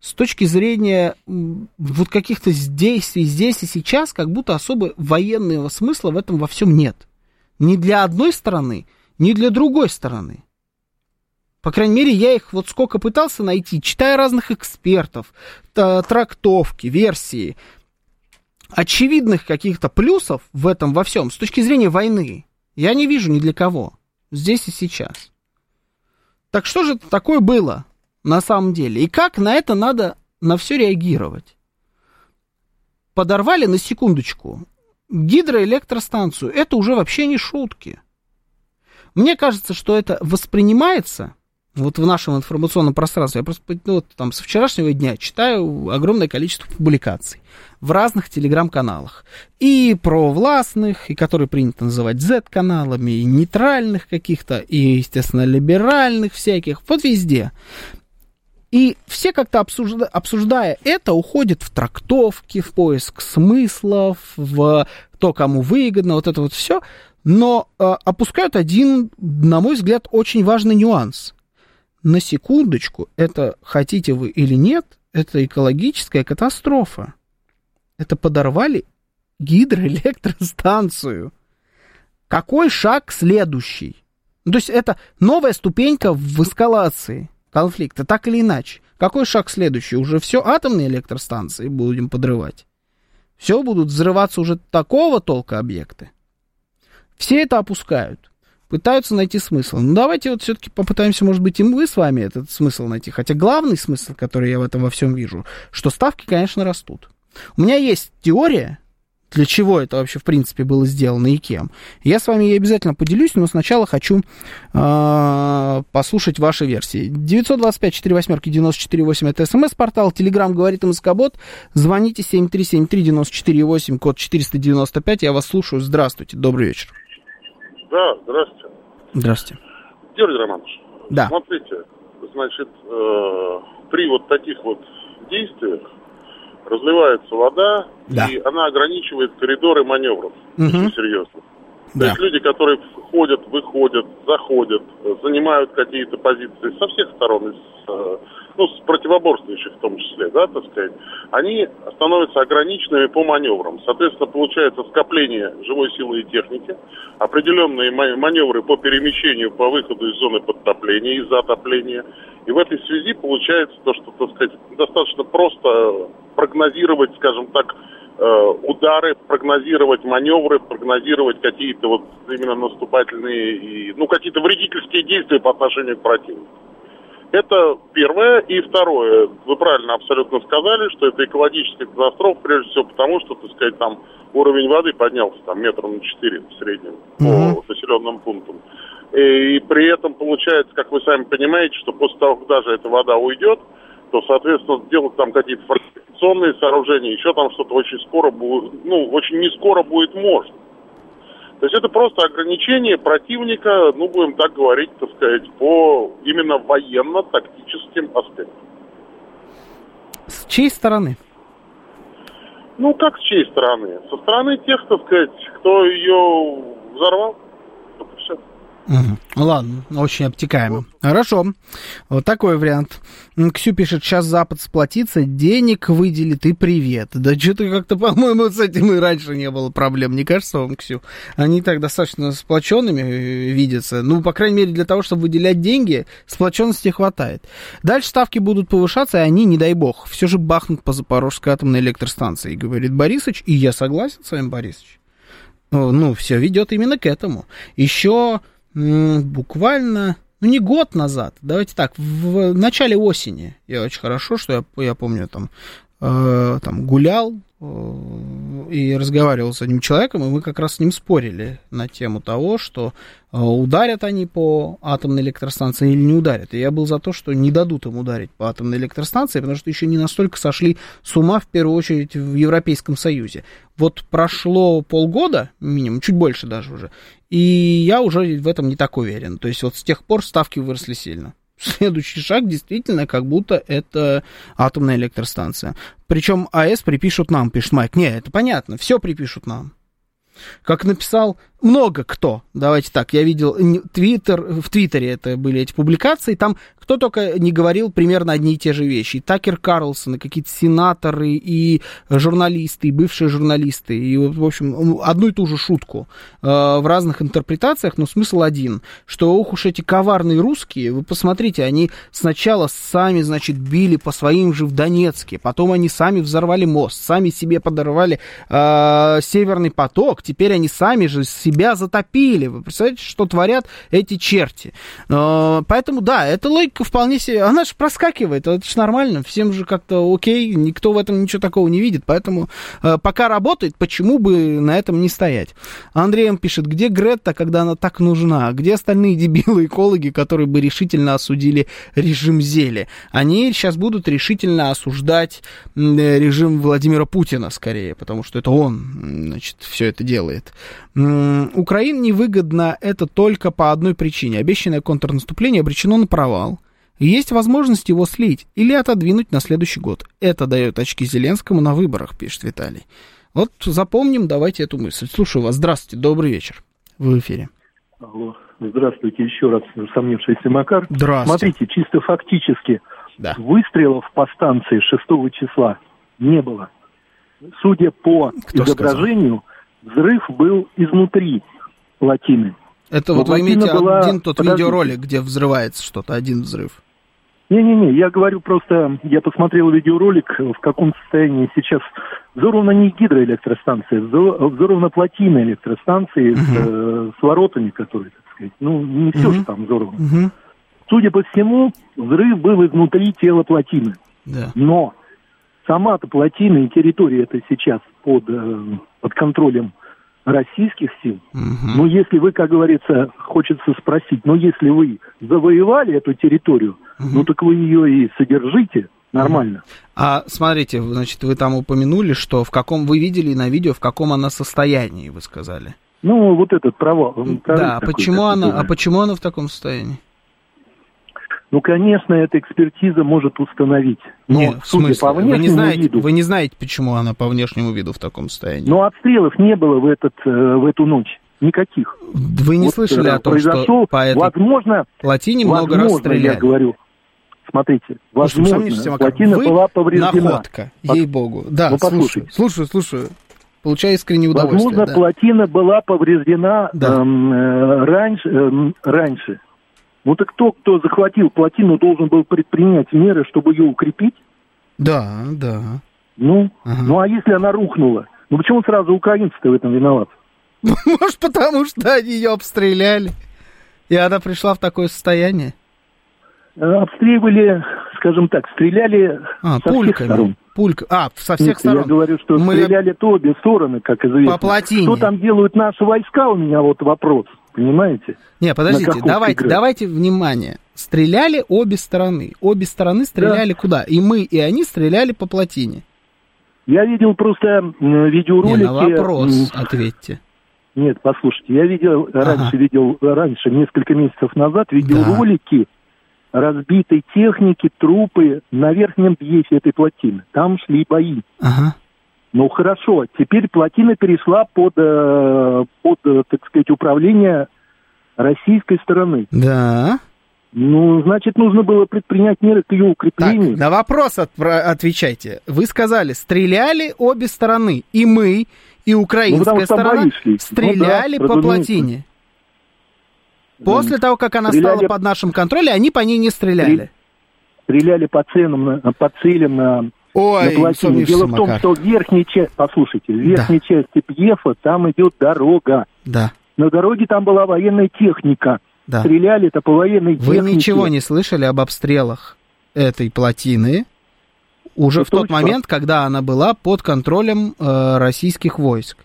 С точки зрения вот каких-то действий здесь и сейчас, как будто особо военного смысла в этом во всем нет. Ни для одной стороны, ни для другой стороны. По крайней мере, я их вот сколько пытался найти, читая разных экспертов, трактовки, версии, очевидных каких-то плюсов в этом во всем с точки зрения войны я не вижу ни для кого. Здесь и сейчас. Так что же такое было на самом деле? И как на это надо на все реагировать? Подорвали на секундочку гидроэлектростанцию. Это уже вообще не шутки. Мне кажется, что это воспринимается вот в нашем информационном пространстве, я просто ну, вот, там, со вчерашнего дня читаю огромное количество публикаций в разных телеграм-каналах. И про властных, и которые принято называть Z-каналами, и нейтральных каких-то, и, естественно, либеральных всяких, вот везде. И все как-то обсужда, обсуждая это, уходят в трактовки, в поиск смыслов, в то, кому выгодно, вот это вот все, но э, опускают один, на мой взгляд, очень важный нюанс – на секундочку, это хотите вы или нет, это экологическая катастрофа. Это подорвали гидроэлектростанцию. Какой шаг следующий? То есть это новая ступенька в эскалации конфликта, так или иначе. Какой шаг следующий? Уже все атомные электростанции будем подрывать. Все будут взрываться уже такого толка объекты. Все это опускают пытаются найти смысл. Ну, давайте вот все-таки попытаемся, может быть, и мы с вами этот смысл найти. Хотя главный смысл, который я в этом во всем вижу, что ставки, конечно, растут. У меня есть теория, для чего это вообще, в принципе, было сделано и кем. Я с вами ей обязательно поделюсь, но сначала хочу э, послушать ваши версии. 925-48-94-8 это смс-портал, телеграмм говорит МСК-бот, звоните 7373-94-8, код 495, я вас слушаю, здравствуйте, добрый вечер. Да, здравствуйте. Здравствуйте. Георгий Романович. Да. Смотрите, значит, э, при вот таких вот действиях разливается вода, да. и она ограничивает коридоры маневров. Угу. Очень серьезно. Да. То есть люди, которые входят, выходят, заходят, занимают какие-то позиции со всех сторон, из э, ну, с противоборствующих в том числе, да, так сказать, они становятся ограниченными по маневрам. Соответственно, получается скопление живой силы и техники, определенные маневры по перемещению, по выходу из зоны подтопления и затопления. И в этой связи получается то, что, так сказать, достаточно просто прогнозировать, скажем так, э, удары, прогнозировать маневры, прогнозировать какие-то вот именно наступательные и, ну, какие-то вредительские действия по отношению к противнику. Это первое. И второе, вы правильно абсолютно сказали, что это экологическая катастрофа, прежде всего потому, что, так сказать, там уровень воды поднялся там метров на 4 в среднем mm-hmm. по населенным пунктам. И, и при этом получается, как вы сами понимаете, что после того, как даже эта вода уйдет, то, соответственно, делать там какие-то фортификационные сооружения, еще там что-то очень скоро будет, ну, очень не скоро будет можно. То есть это просто ограничение противника, ну, будем так говорить, так сказать, по именно военно-тактическим аспектам. С чьей стороны? Ну, как с чьей стороны? Со стороны тех, так сказать, кто ее взорвал. Ладно, очень обтекаемо. Хорошо. Вот такой вариант. Ксю пишет, сейчас Запад сплотится, денег выделит и привет. Да что-то как-то, по-моему, с этим и раньше не было проблем. Не кажется вам, Ксю? Они так достаточно сплоченными э, видятся. Ну, по крайней мере, для того, чтобы выделять деньги, сплоченности хватает. Дальше ставки будут повышаться, и они, не дай бог, все же бахнут по Запорожской атомной электростанции, говорит Борисович. И я согласен с вами, Борисович. Ну, все ведет именно к этому. Еще буквально, ну, не год назад, давайте так, в начале осени, я очень хорошо, что я, я помню, там, э, там гулял Э, и разговаривал с одним человеком, и мы как раз с ним спорили на тему того, что э, ударят они по атомной электростанции или не ударят. И я был за то, что не дадут им ударить по атомной электростанции, потому что еще не настолько сошли с ума, в первую очередь, в Европейском Союзе. Вот прошло полгода, минимум, чуть больше даже уже, и я уже в этом не так уверен. То есть вот с тех пор ставки выросли сильно следующий шаг действительно как будто это атомная электростанция. Причем АЭС припишут нам, пишет Майк. Не, это понятно, все припишут нам. Как написал много кто. Давайте так, я видел твиттер, в Твиттере это были эти публикации, там кто только не говорил примерно одни и те же вещи. И Такер Карлсон, и какие-то сенаторы, и журналисты, и бывшие журналисты. И, в общем, одну и ту же шутку э, в разных интерпретациях, но смысл один, что ох уж эти коварные русские, вы посмотрите, они сначала сами, значит, били по своим же в Донецке, потом они сами взорвали мост, сами себе подорвали э, Северный поток, теперь они сами же себя затопили. Вы представляете, что творят эти черти? Э, поэтому, да, эта логика вполне себе... Она же проскакивает, это же нормально. Всем же как-то окей, никто в этом ничего такого не видит. Поэтому э, пока работает, почему бы на этом не стоять? Андрей пишет, где Гретта, когда она так нужна? Где остальные дебилы-экологи, которые бы решительно осудили режим Зели? Они сейчас будут решительно осуждать режим Владимира Путина скорее, потому что это он, значит, все это делает. Украине невыгодно это только по одной причине. Обещанное контрнаступление обречено на провал. есть возможность его слить или отодвинуть на следующий год. Это дает очки Зеленскому на выборах, пишет Виталий. Вот запомним, давайте эту мысль. Слушаю вас. Здравствуйте, добрый вечер. Вы в эфире. Алло. Здравствуйте еще раз, сомневшийся Макар. Здравствуйте. Смотрите, чисто фактически, да. выстрелов по станции 6 числа не было. Судя по Кто изображению, сказал? Взрыв был изнутри плотины. Это вот вы имеете была... один тот Подождите. видеоролик, где взрывается что-то, один взрыв. Не-не-не, я говорю просто, я посмотрел видеоролик, в каком состоянии сейчас взорвана не гидроэлектростанция, взорвана плотина электростанции uh-huh. с, э, с воротами, которые, так сказать, ну, не все uh-huh. же там взорвано. Uh-huh. Судя по всему, взрыв был изнутри тела плотины. Да. Но сама-то плотина и территория это сейчас под, э, под контролем российских сил. Угу. Но если вы, как говорится, хочется спросить, но если вы завоевали эту территорию, угу. ну так вы ее и содержите нормально. А смотрите, значит, вы там упомянули, что в каком вы видели на видео, в каком она состоянии, вы сказали. Ну, вот этот провал. Да, такой, почему она, а почему она в таком состоянии? Ну, конечно, эта экспертиза может установить. Но, Нет, в смысле? По вы не знаете, виду, вы не знаете, почему она по внешнему виду в таком состоянии. Но обстрелов не было в, этот, э, в эту ночь. Никаких. Вы не вот слышали о том, что по этой возможно, плотине много раз стреляли? я говорю. Смотрите, возможно, Слушайте, плотина вы была повреждена. находка, ей-богу. Да, ну, слушаю, слушаю, слушаю. Получаю искреннее удовольствие. Возможно, да. плотина была повреждена да. эм, э, раньше, эм, раньше. Ну так кто, кто захватил плотину, должен был предпринять меры, чтобы ее укрепить? Да, да. Ну, ага. ну а если она рухнула? Ну почему сразу украинцы-то в этом виноваты? Может, потому что они ее обстреляли, и она пришла в такое состояние? Э, обстреливали, скажем так, стреляли а, со пульками. всех сторон. Пулька. А, со всех Нет, сторон. Я говорю, что Мы... стреляли то обе стороны, как известно. По плотине. Что там делают наши войска, у меня вот вопрос. Понимаете? Не, подождите, давайте, играть? давайте внимание. Стреляли обе стороны. Обе стороны стреляли да. куда? И мы, и они стреляли по плотине. Я видел просто видеоролики... Не, на вопрос ответьте. Нет, послушайте, я видел, ага. раньше видел, раньше, несколько месяцев назад, видеоролики да. разбитой техники, трупы на верхнем пьесе этой плотины. Там шли бои. Ага. Ну хорошо, теперь плотина перешла под, э, под, э, так сказать, управление российской стороны. Да. Ну, значит, нужно было предпринять меры к ее укреплению. Так, на вопрос от, отвечайте. Вы сказали, стреляли обе стороны, и мы, и украинская ну, сторона стреляли ну, да, по плотине. После того, как она стреляли... стала под нашим контролем, они по ней не стреляли. Стреляли по ценам, по целям на Ой, на плотине. Дело в том, что в верхней части, послушайте, в верхней да. части Пьефа там идет дорога. Да. На дороге там была военная техника. Да. Стреляли это по военной Вы технике. Вы ничего не слышали об обстрелах этой плотины уже это в тот момент, когда она была под контролем э, российских войск?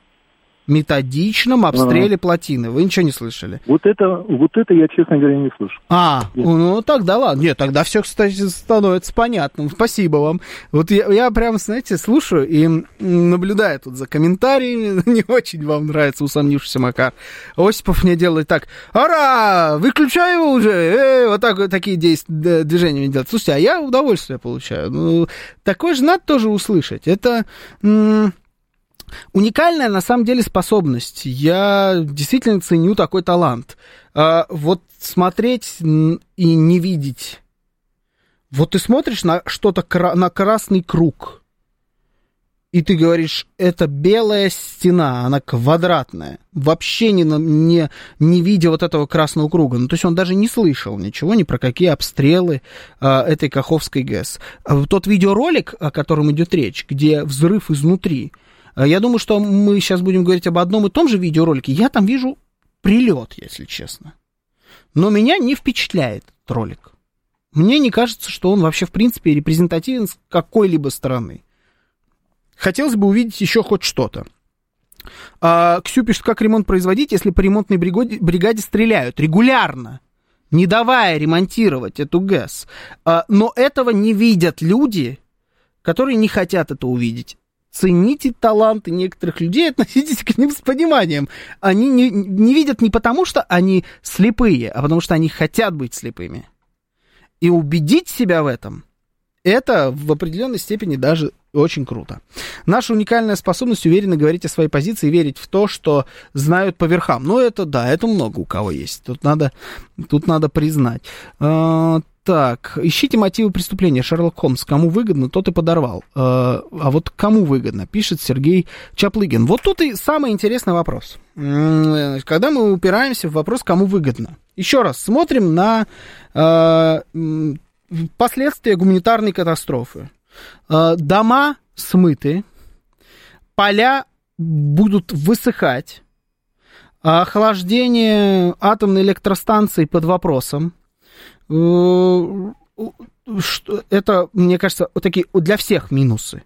Методичном обстреле а. плотины. Вы ничего не слышали? Вот это, вот это я, честно говоря, не слышу. А, Нет. ну тогда ладно. Нет, тогда все, кстати, становится понятным. Спасибо вам. Вот я, я прям, знаете, слушаю и наблюдаю тут за комментариями. Не очень вам нравится усомнившийся Макар. Осипов мне делает так. Ара! Выключаю уже! Э, вот так вот такие действия, движения делать. Слушайте, а я удовольствие получаю. Ну, такое же надо тоже услышать. Это... М- уникальная на самом деле способность. Я действительно ценю такой талант. А, вот смотреть и не видеть. Вот ты смотришь на что-то, на красный круг, и ты говоришь, это белая стена, она квадратная, вообще не, не, не видя вот этого красного круга. Ну, то есть он даже не слышал ничего, ни про какие обстрелы а, этой Каховской ГЭС. А тот видеоролик, о котором идет речь, где взрыв изнутри, Э, я думаю, что мы сейчас будем говорить об одном и том же видеоролике. Я там вижу прилет, если честно. Но меня не впечатляет этот ролик. Мне не кажется, что он вообще, в принципе, репрезентативен с какой-либо стороны. Хотелось бы увидеть еще хоть что-то. А, Ксю пишет, как ремонт производить, если по ремонтной бригаде, бригаде стреляют регулярно, не давая ремонтировать эту ГЭС. А, но этого не видят люди, которые не хотят это увидеть цените таланты некоторых людей, относитесь к ним с пониманием. Они не, не видят не потому, что они слепые, а потому что они хотят быть слепыми. И убедить себя в этом, это в определенной степени даже очень круто. Наша уникальная способность уверенно говорить о своей позиции и верить в то, что знают по верхам. Ну, это да, это много у кого есть. Тут надо, тут надо признать. Так, ищите мотивы преступления. Шерлок Холмс. Кому выгодно, тот и подорвал. Э, а вот кому выгодно, пишет Сергей Чаплыгин. Вот тут и самый интересный вопрос. Когда мы упираемся в вопрос, кому выгодно. Еще раз, смотрим на э, последствия гуманитарной катастрофы. Э, дома смыты, поля будут высыхать, охлаждение атомной электростанции под вопросом, это, мне кажется, вот такие для всех минусы.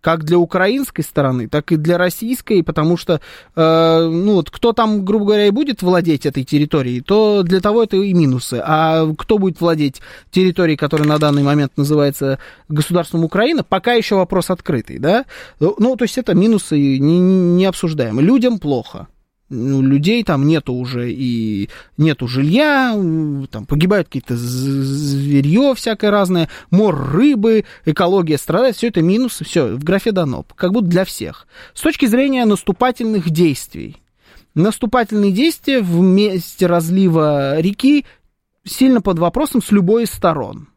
Как для украинской стороны, так и для российской, потому что, э, ну вот, кто там, грубо говоря, и будет владеть этой территорией, то для того это и минусы. А кто будет владеть территорией, которая на данный момент называется государством Украина, пока еще вопрос открытый, да? Ну, то есть это минусы не, не обсуждаем. Людям плохо ну, людей там нету уже и нету жилья, там погибают какие-то зверье всякое разное, мор рыбы, экология страдает, все это минусы, все, в графе дано, как будто для всех. С точки зрения наступательных действий. Наступательные действия в месте разлива реки сильно под вопросом с любой из сторон.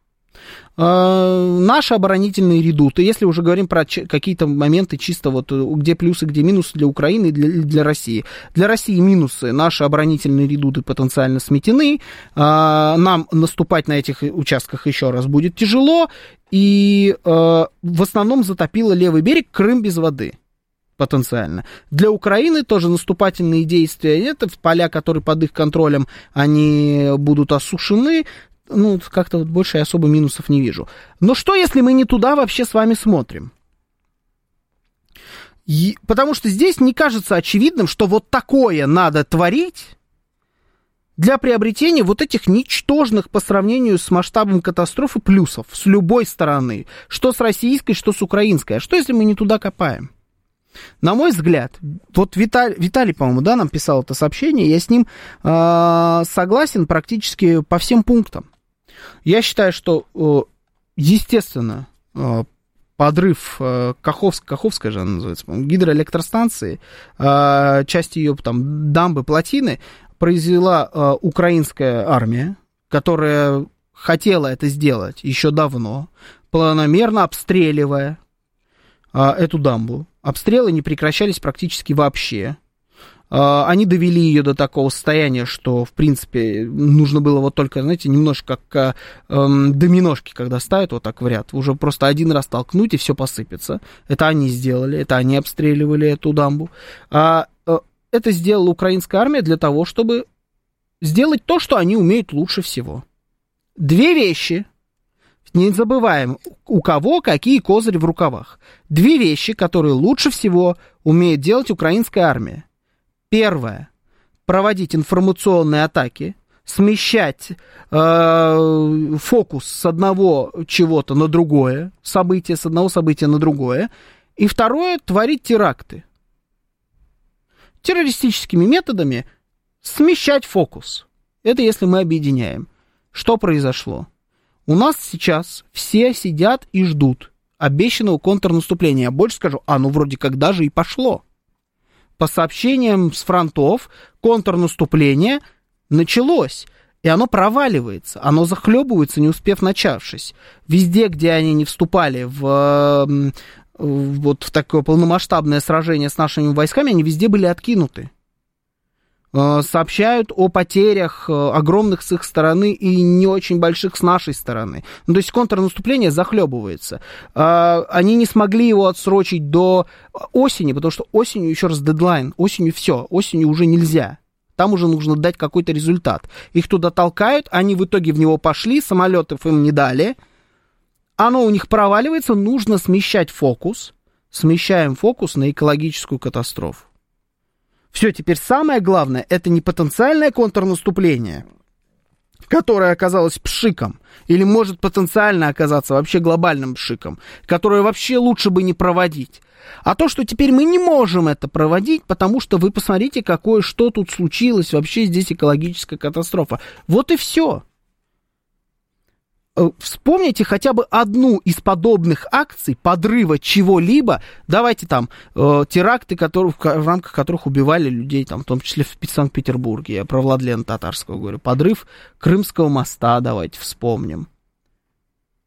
Э, наши оборонительные редуты, если уже говорим про какие-то моменты чисто вот э, где плюсы, где минусы для Украины и для, для России. Для России минусы. Наши оборонительные редуты потенциально сметены. Э, нам наступать на этих участках еще раз будет тяжело. И в основном затопило левый берег, Крым без воды потенциально. Для Украины тоже наступательные действия. Это поля, которые под их контролем, они будут осушены ну, как-то вот больше я особо минусов не вижу. Но что, если мы не туда вообще с вами смотрим? И, потому что здесь не кажется очевидным, что вот такое надо творить для приобретения вот этих ничтожных по сравнению с масштабом катастрофы плюсов с любой стороны, что с российской, что с украинской. А что, если мы не туда копаем? На мой взгляд, вот Виталий, Виталий по-моему, да, нам писал это сообщение, я с ним э, согласен практически по всем пунктам. Я считаю, что, э, естественно, э, подрыв э, Каховск, Каховская же она называется, гидроэлектростанции, часть ее там дамбы, плотины, произвела украинская армия, которая хотела это сделать еще давно, планомерно обстреливая эту дамбу. Обстрелы не прекращались практически вообще. А, они довели ее до такого состояния, что, в принципе, нужно было вот только, знаете, немножко как эм, доминошки, когда ставят вот так в ряд. Уже просто один раз толкнуть, и все посыпется. Это они сделали, это они обстреливали эту дамбу. А э, это сделала украинская армия для того, чтобы сделать то, что они умеют лучше всего. Две вещи. Не забываем, у кого какие козыри в рукавах. Две вещи, которые лучше всего умеет делать украинская армия. Первое. Проводить информационные атаки, смещать э, фокус с одного чего-то на другое, событие с одного события на другое. И второе, творить теракты. Террористическими методами смещать фокус. Это если мы объединяем. Что произошло? У нас сейчас все сидят и ждут обещанного контрнаступления. Я больше скажу, оно вроде как даже и пошло по сообщениям с фронтов, контрнаступление началось. И оно проваливается, оно захлебывается, не успев начавшись. Везде, где они не вступали в, вот в такое полномасштабное сражение с нашими войсками, они везде были откинуты. Э, сообщают о потерях э, огромных с их стороны и не очень больших с нашей стороны. Ну, то есть контрнаступление захлебывается. Э, они не смогли его отсрочить до осени, потому что осенью, еще раз, дедлайн, осенью все, осенью уже нельзя. Там уже нужно дать какой-то результат. Их туда толкают, они в итоге в него пошли, самолетов им не дали. Оно у них проваливается, нужно смещать фокус. Смещаем фокус на экологическую катастрофу. Все, теперь самое главное, это не потенциальное контрнаступление, которое оказалось пшиком, или может потенциально оказаться вообще глобальным пшиком, которое вообще лучше бы не проводить. А то, что теперь мы не можем это проводить, потому что вы посмотрите, какое что тут случилось, вообще здесь экологическая катастрофа. Вот и все. Э, вспомните хотя бы одну из подобных акций подрыва чего-либо. Давайте там э, теракты, которые, в рамках которых убивали людей, там, в том числе в Санкт-Петербурге. Я про Владлена Татарского говорю. Подрыв Крымского моста давайте вспомним.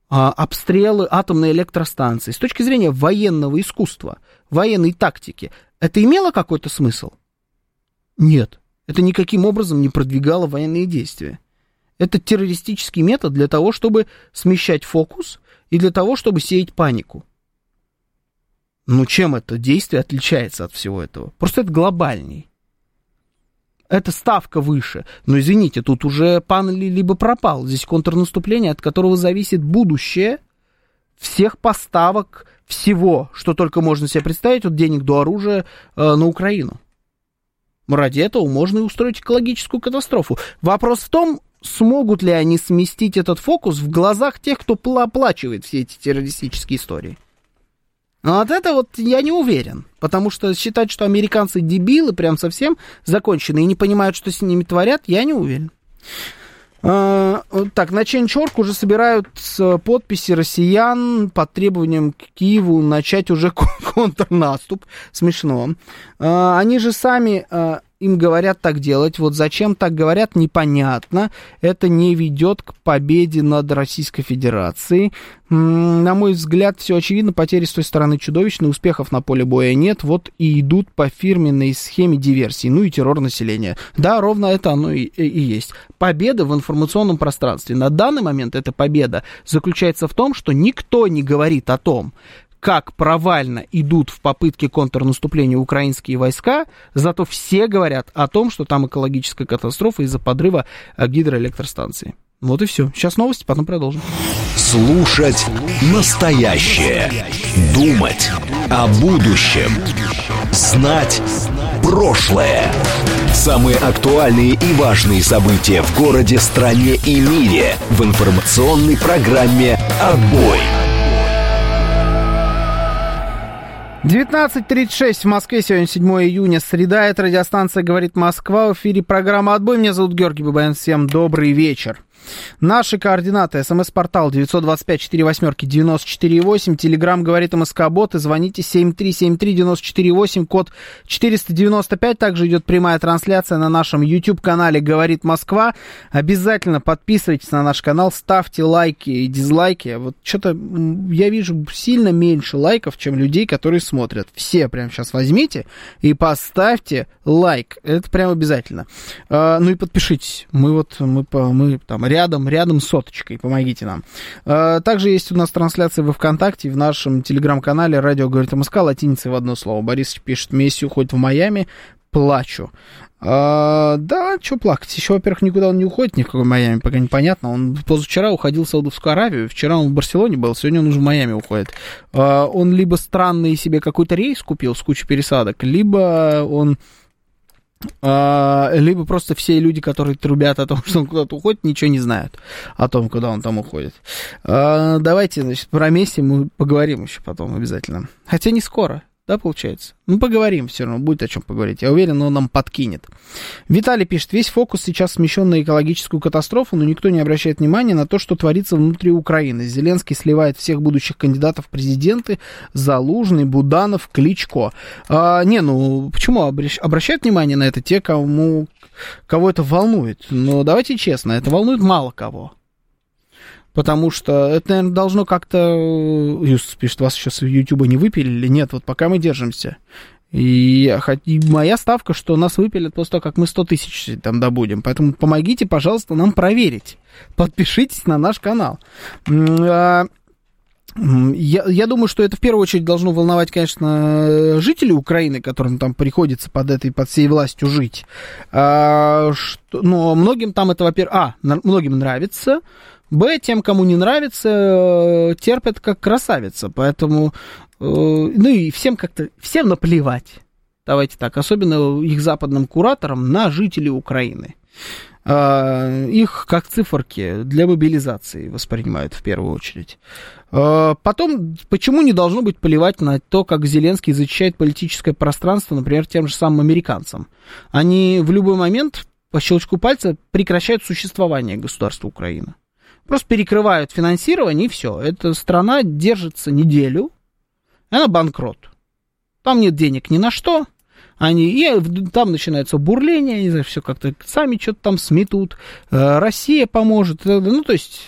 А, обстрелы атомной электростанции. С точки зрения военного искусства, военной тактики, это имело какой-то смысл? Нет. Это никаким образом не продвигало военные действия. Это террористический метод для того, чтобы смещать фокус и для того, чтобы сеять панику. Ну, чем это действие отличается от всего этого? Просто это глобальней. Это ставка выше. Но извините, тут уже пан либо пропал. Здесь контрнаступление, от которого зависит будущее всех поставок всего, что только можно себе представить, от денег до оружия э, на Украину. Ради этого можно и устроить экологическую катастрофу. Вопрос в том, смогут ли они сместить этот фокус в глазах тех, кто оплачивает все эти террористические истории? Но вот это вот я не уверен, потому что считать, что американцы дебилы прям совсем закончены и не понимают, что с ними творят, я не уверен. А, так, на Ченчорк уже собирают подписи россиян под требованием к Киеву начать уже контрнаступ. Смешно. А, они же сами а, им говорят так делать. Вот зачем так говорят, непонятно. Это не ведет к победе над Российской Федерацией. На мой взгляд, все очевидно, потери с той стороны чудовищные, успехов на поле боя нет, вот и идут по фирменной схеме диверсии, ну и террор населения. Да, ровно это оно и, и есть. Победа в информационном пространстве. На данный момент эта победа заключается в том, что никто не говорит о том, как провально идут в попытке контрнаступления украинские войска, зато все говорят о том, что там экологическая катастрофа из-за подрыва э, гидроэлектростанции. Вот и все. Сейчас новости, потом продолжим. Слушать настоящее. Думать о будущем. Знать прошлое. Самые актуальные и важные события в городе, стране и мире в информационной программе «Отбой». 19.36 в Москве, сегодня 7 июня, среда, это радиостанция «Говорит Москва», в эфире программа «Отбой», меня зовут Георгий Бабаян, всем добрый вечер. Наши координаты. СМС-портал 925-48-94-8. Телеграмм говорит МСК-бот. И звоните 7373-94-8, код 495. Также идет прямая трансляция на нашем YouTube-канале «Говорит Москва». Обязательно подписывайтесь на наш канал, ставьте лайки и дизлайки. Вот что-то я вижу сильно меньше лайков, чем людей, которые смотрят. Все прямо сейчас возьмите и поставьте лайк. Это прям обязательно. А, ну и подпишитесь. Мы вот, мы, мы там рядом, рядом соточкой. Помогите нам. А, также есть у нас трансляция во ВКонтакте, в нашем телеграм-канале «Радио говорит МСК», латиницей в одно слово. Борис пишет, Месси уходит в Майами, плачу. А, да, что плакать? Еще, во-первых, никуда он не уходит, ни в какой Майами, пока непонятно. Он позавчера уходил в Саудовскую Аравию, вчера он в Барселоне был, сегодня он уже в Майами уходит. А, он либо странный себе какой-то рейс купил с кучей пересадок, либо он либо просто все люди, которые трубят о том, что он куда-то уходит, ничего не знают о том, куда он там уходит. А, давайте, значит, про Месси мы поговорим еще потом обязательно. Хотя не скоро. Да, получается? Ну, поговорим все равно, будет о чем поговорить. Я уверен, он нам подкинет. Виталий пишет, весь фокус сейчас смещен на экологическую катастрофу, но никто не обращает внимания на то, что творится внутри Украины. Зеленский сливает всех будущих кандидатов в президенты, Залужный, Буданов, Кличко. А, не, ну, почему обращают внимание на это те, кому, кого это волнует? Но давайте честно, это волнует мало кого. Потому что это, наверное, должно как-то... Юст пишет, вас сейчас в Ютуба не выпилили. Нет, вот пока мы держимся. И, и моя ставка, что нас выпилят после того, как мы 100 тысяч там добудем. Поэтому помогите, пожалуйста, нам проверить. Подпишитесь на наш канал. А, я, я думаю, что это в первую очередь должно волновать, конечно, жителей Украины, которым там приходится под этой, под всей властью жить. А, что, но многим там это, во-первых, а, многим нравится, Б, тем, кому не нравится, э, терпят как красавица. Поэтому, э, ну и всем как-то, всем наплевать. Давайте так, особенно их западным кураторам на жителей Украины. А, их как циферки для мобилизации воспринимают в первую очередь. А, потом, почему не должно быть плевать на то, как Зеленский защищает политическое пространство, например, тем же самым американцам? Они в любой момент по щелчку пальца прекращают существование государства Украина. Просто перекрывают финансирование, и все. Эта страна держится неделю, она банкрот. Там нет денег ни на что. Они, и там начинается бурление, знаю, все как-то сами что-то там сметут. Э, Россия поможет. Э, ну, то есть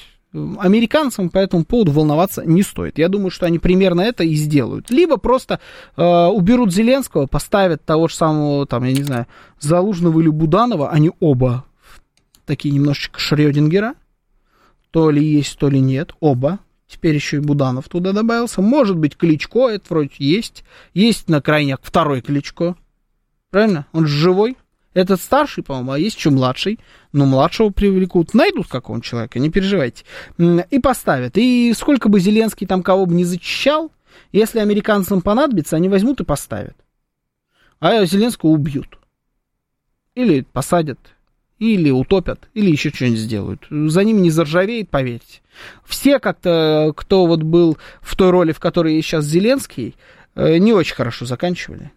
американцам по этому поводу волноваться не стоит. Я думаю, что они примерно это и сделают. Либо просто э, уберут Зеленского, поставят того же самого, там, я не знаю, Залужного или Буданова, они оба такие немножечко Шрёдингера, то ли есть, то ли нет, оба. Теперь еще и Буданов туда добавился. Может быть, Кличко, это вроде есть. Есть на крайняк второй Кличко. Правильно? Он живой. Этот старший, по-моему, а есть еще младший. Но младшего привлекут. Найдут какого-нибудь человека, не переживайте. И поставят. И сколько бы Зеленский там кого бы не зачищал, если американцам понадобится, они возьмут и поставят. А Зеленского убьют. Или посадят, или утопят, или еще что-нибудь сделают. За ним не заржавеет, поверьте. Все как-то, кто вот был в той роли, в которой сейчас Зеленский, э, не очень хорошо заканчивали.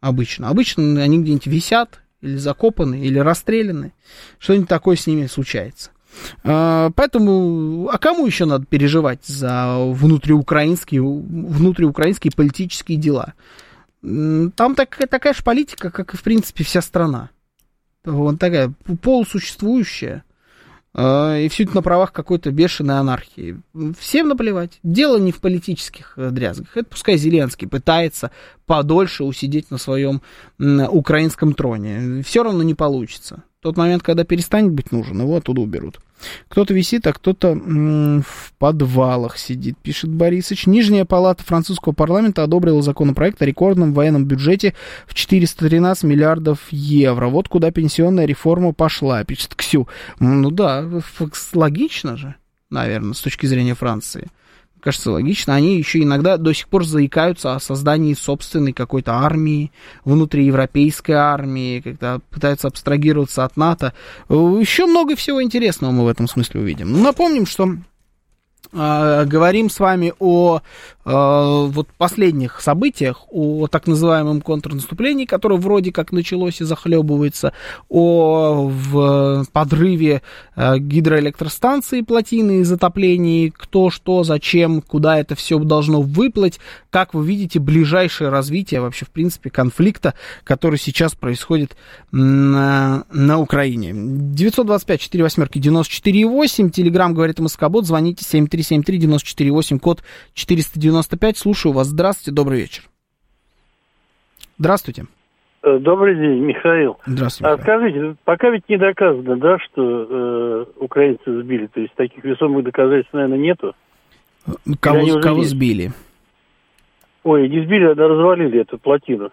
Обычно. Обычно они где-нибудь висят, или закопаны, или расстреляны. Что-нибудь такое с ними случается. Э, поэтому, а кому еще надо переживать за внутриукраинские, внутриукраинские политические дела? Там так, такая же политика, как и, в принципе, вся страна. Вот такая полусуществующая. А, и все это на правах какой-то бешеной анархии. Всем наплевать. Дело не в политических э, дрязгах. Это пускай Зеленский пытается подольше усидеть на своем украинском троне. Все равно не получится. Тот момент, когда перестанет быть нужен, его оттуда уберут. Кто-то висит, а кто-то в подвалах сидит, пишет Борисович. Нижняя палата французского парламента одобрила законопроект о рекордном военном бюджете в 413 миллиардов евро. Вот куда пенсионная реформа пошла, пишет Ксю. Ну да, логично же, наверное, с точки зрения Франции кажется, логично. Они еще иногда до сих пор заикаются о создании собственной какой-то армии, внутриевропейской армии, когда пытаются абстрагироваться от НАТО. Еще много всего интересного мы в этом смысле увидим. Ну, напомним, что э, говорим с вами о вот последних событиях, о так называемом контрнаступлении, которое вроде как началось и захлебывается, о в подрыве э, гидроэлектростанции плотины и затоплении, кто, что, зачем, куда это все должно выплыть, как вы видите, ближайшее развитие вообще, в принципе, конфликта, который сейчас происходит на, на Украине. 925 4 восьмерки 94,8, Телеграм говорит Москобот, звоните 7373-94,8, код 495, слушаю вас, здравствуйте, добрый вечер. Здравствуйте. Э, добрый день, Михаил. Здравствуйте. А скажите, пока ведь не доказано, да, что э, украинцы сбили, то есть таких весомых доказательств, наверное, нету? Кого, кого сбили? Ой, не сбили, а развалили эту плотину.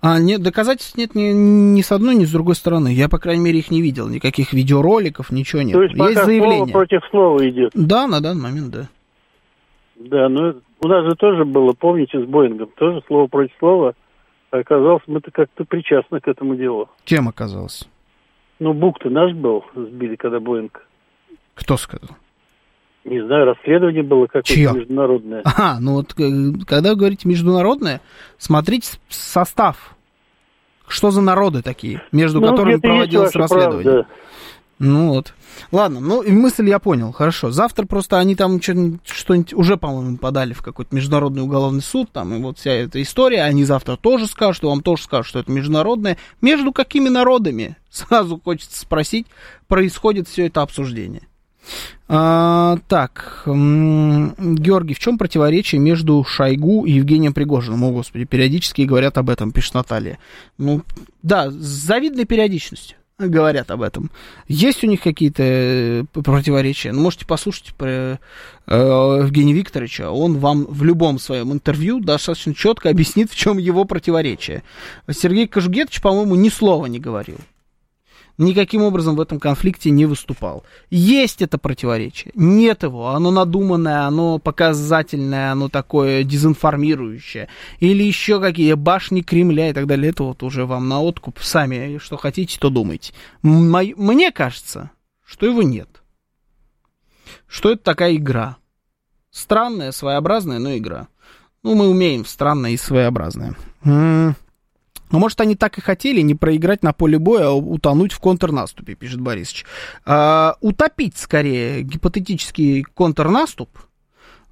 А, нет, доказательств нет ни, ни с одной, ни с другой стороны. Я, по крайней мере, их не видел. Никаких видеороликов, ничего нет. То есть, есть пока заявление. слово против слова идет? Да, на данный момент, да. Да, ну у нас же тоже было, помните, с Боингом, тоже слово против слова. Оказалось, мы-то как-то причастны к этому делу. Чем оказалось? Ну, Бук-то наш был, сбили, когда Боинг. Кто сказал? Не знаю, расследование было какое-то международное. А, ну вот э, когда вы говорите международное, смотрите состав. Что за народы такие, между ну, которыми проводилось расследование? Правда. Ну вот. Ладно, ну и мысль я понял, хорошо. Завтра просто они там что-нибудь уже, по-моему, подали в какой-то международный уголовный суд, там, и вот вся эта история, они завтра тоже скажут, вам тоже скажут, что это международное. Между какими народами, сразу хочется спросить, происходит все это обсуждение? А, так, Георгий, в чем противоречие между Шойгу и Евгением Пригожиным? О, Господи, периодически говорят об этом, пишет Наталья. Ну, да, с завидной периодичностью говорят об этом. Есть у них какие-то э, противоречия? Ну, можете послушать про э, Евгения Викторовича. Он вам в любом своем интервью достаточно четко объяснит, в чем его противоречие. Сергей Кожугетович, по-моему, ни слова не говорил никаким образом в этом конфликте не выступал. Есть это противоречие, нет его, оно надуманное, оно показательное, оно такое дезинформирующее, или еще какие башни Кремля и так далее, это вот уже вам на откуп, сами что хотите, то думайте. Мне кажется, что его нет. Что это такая игра. Странная, своеобразная, но игра. Ну, мы умеем странное и своеобразное. Но, может, они так и хотели не проиграть на поле боя, а утонуть в контрнаступе, пишет Борисович. А, утопить, скорее, гипотетический контрнаступ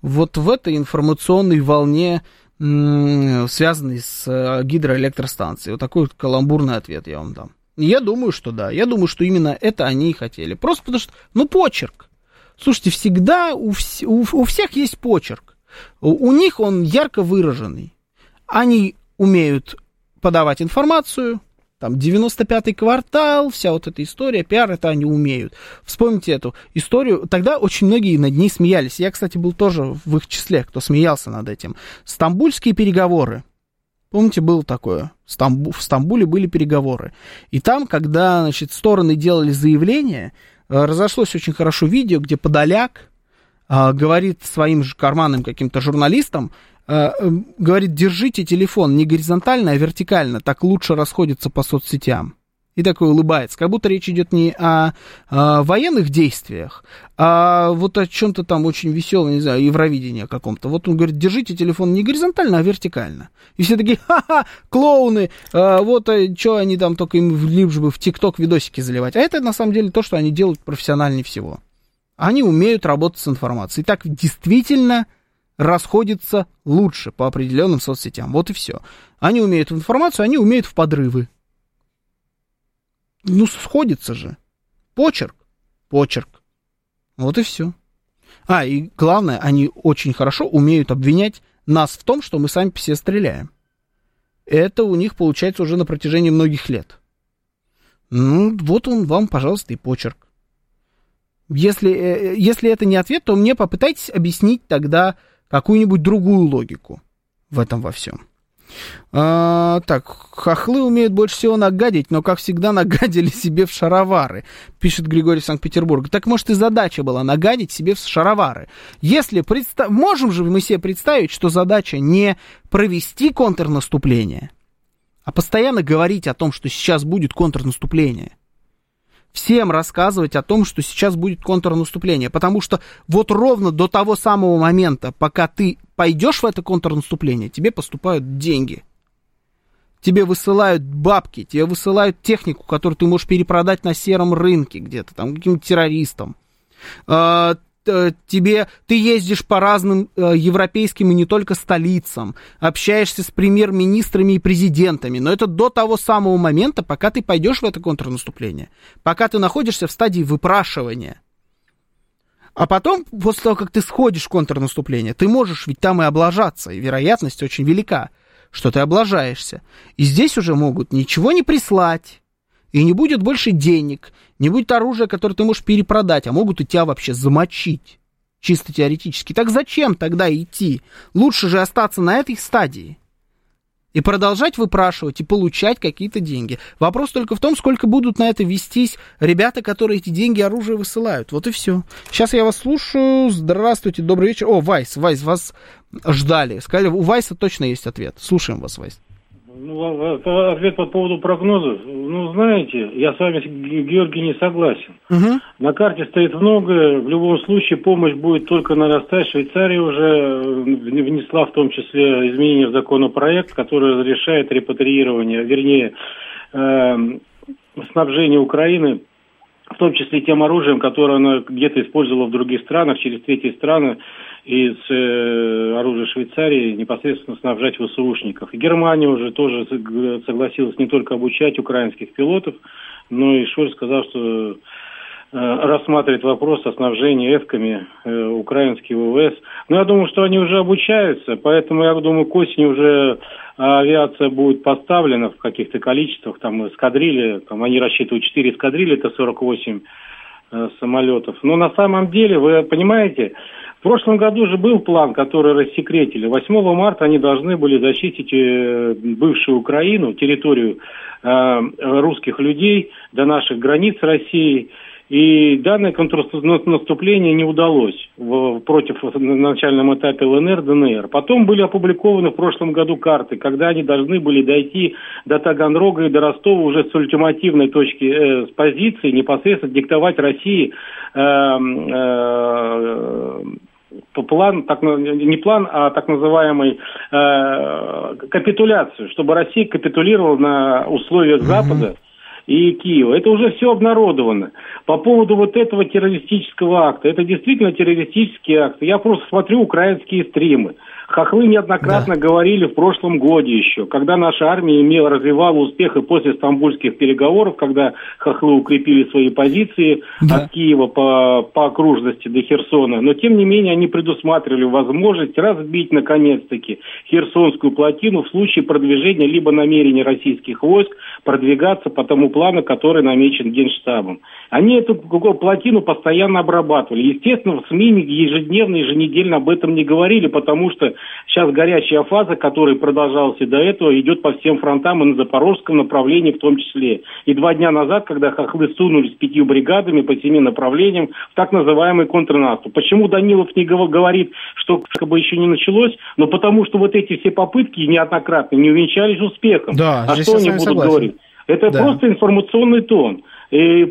вот в этой информационной волне, связанной с э, гидроэлектростанцией. Вот такой вот каламбурный ответ я вам дам. Я думаю, что да. Я думаю, что именно это они и хотели. Просто потому что, ну, почерк. Слушайте, всегда у, вс- у, у всех есть почерк. У, у них он ярко выраженный. Они умеют подавать информацию, там 95-й квартал, вся вот эта история, пиар, это они умеют. Вспомните эту историю, тогда очень многие над ней смеялись. Я, кстати, был тоже в их числе, кто смеялся над этим. Стамбульские переговоры. Помните, было такое? Стамбу, в Стамбуле были переговоры. И там, когда, значит, стороны делали заявление, э, разошлось очень хорошо видео, где Подоляк э, говорит своим же карманным каким-то журналистам, говорит, держите телефон не горизонтально, а вертикально, так лучше расходится по соцсетям. И такой улыбается, как будто речь идет не о, о военных действиях, а вот о чем-то там очень веселом, не знаю, Евровидении каком-то. Вот он говорит, держите телефон не горизонтально, а вертикально. И все такие, ха-ха, клоуны, а, вот а, что они там только им лишь бы в ТикТок видосики заливать. А это на самом деле то, что они делают профессиональнее всего. Они умеют работать с информацией. И так действительно расходится лучше по определенным соцсетям. Вот и все. Они умеют информацию, они умеют в подрывы. Ну, сходится же. Почерк. Почерк. Вот и все. А, и главное, они очень хорошо умеют обвинять нас в том, что мы сами все стреляем. Это у них получается уже на протяжении многих лет. Ну, вот он вам, пожалуйста, и почерк. Если, э, если это не ответ, то мне попытайтесь объяснить тогда, какую-нибудь другую логику в этом во всем. А, так, хохлы умеют больше всего нагадить, но, как всегда, нагадили себе в шаровары, пишет Григорий Санкт-Петербург. Так, может, и задача была нагадить себе в шаровары. Если представ... Можем же мы себе представить, что задача не провести контрнаступление, а постоянно говорить о том, что сейчас будет контрнаступление. Всем рассказывать о том, что сейчас будет контрнаступление. Потому что вот ровно до того самого момента, пока ты пойдешь в это контрнаступление, тебе поступают деньги. Тебе высылают бабки, тебе высылают технику, которую ты можешь перепродать на сером рынке где-то, там, каким-то террористам. Э, тебе, ты ездишь по разным э, европейским и не только столицам, общаешься с премьер-министрами и президентами, но это до того самого момента, пока ты пойдешь в это контрнаступление, пока ты находишься в стадии выпрашивания. А потом, после того, как ты сходишь в контрнаступление, ты можешь ведь там и облажаться, и вероятность очень велика, что ты облажаешься. И здесь уже могут ничего не прислать, и не будет больше денег, не будет оружия, которое ты можешь перепродать, а могут и тебя вообще замочить. Чисто теоретически. Так зачем тогда идти? Лучше же остаться на этой стадии. И продолжать выпрашивать и получать какие-то деньги. Вопрос только в том, сколько будут на это вестись ребята, которые эти деньги, оружие высылают. Вот и все. Сейчас я вас слушаю. Здравствуйте, добрый вечер. О, Вайс, Вайс, вас ждали. Сказали, у Вайса точно есть ответ. Слушаем вас, Вайс. Ну, ответ по поводу прогнозов. Ну, знаете, я с вами, Георгий, не согласен. Угу. На карте стоит многое. В любом случае помощь будет только нарастать. Швейцария уже э, внесла в том числе изменения в законопроект, который разрешает репатриирование, вернее, э, снабжение Украины в том числе тем оружием, которое она где-то использовала в других странах, через третьи страны, из э, оружия Швейцарии непосредственно снабжать ВСУшников. И Германия уже тоже согласилась не только обучать украинских пилотов, но и Шольц сказал, что э, рассматривает вопрос о снабжении эвками э, украинских ВВС. Но я думаю, что они уже обучаются, поэтому я думаю, к осени уже авиация будет поставлена в каких-то количествах, там эскадрили, там они рассчитывают 4 эскадрили, это 48 э, самолетов. Но на самом деле, вы понимаете, в прошлом году же был план, который рассекретили. 8 марта они должны были защитить э, бывшую Украину, территорию э, русских людей до наших границ России. И данное контрнаступление не удалось в, против на начальном этапе ЛНР, ДНР. Потом были опубликованы в прошлом году карты, когда они должны были дойти до Таганрога и до Ростова уже с ультимативной точки, э, с позиции непосредственно диктовать России э, э, план, так, не план, а так называемый э, капитуляцию, чтобы Россия капитулировала на условиях Запада и Киева. Это уже все обнародовано. По поводу вот этого террористического акта. Это действительно террористический акт. Я просто смотрю украинские стримы. Хохлы неоднократно да. говорили в прошлом годе еще, когда наша армия имела, развивала успехи после стамбульских переговоров, когда хохлы укрепили свои позиции да. от Киева по, по окружности до Херсона. Но, тем не менее, они предусматривали возможность разбить, наконец-таки, Херсонскую плотину в случае продвижения либо намерения российских войск продвигаться по тому плану, который намечен Генштабом. Они эту плотину постоянно обрабатывали. Естественно, в СМИ ежедневно, еженедельно об этом не говорили, потому что сейчас горячая фаза, которая продолжалась и до этого, идет по всем фронтам и на запорожском направлении в том числе. И два дня назад, когда хохлы сунулись пятью бригадами по семи направлениям в так называемый контрнаступ. Почему Данилов не говорит, что как бы еще не началось? Но потому что вот эти все попытки неоднократно не увенчались успехом. Да, а что они будут согласен. говорить? Это да. просто информационный тон. И,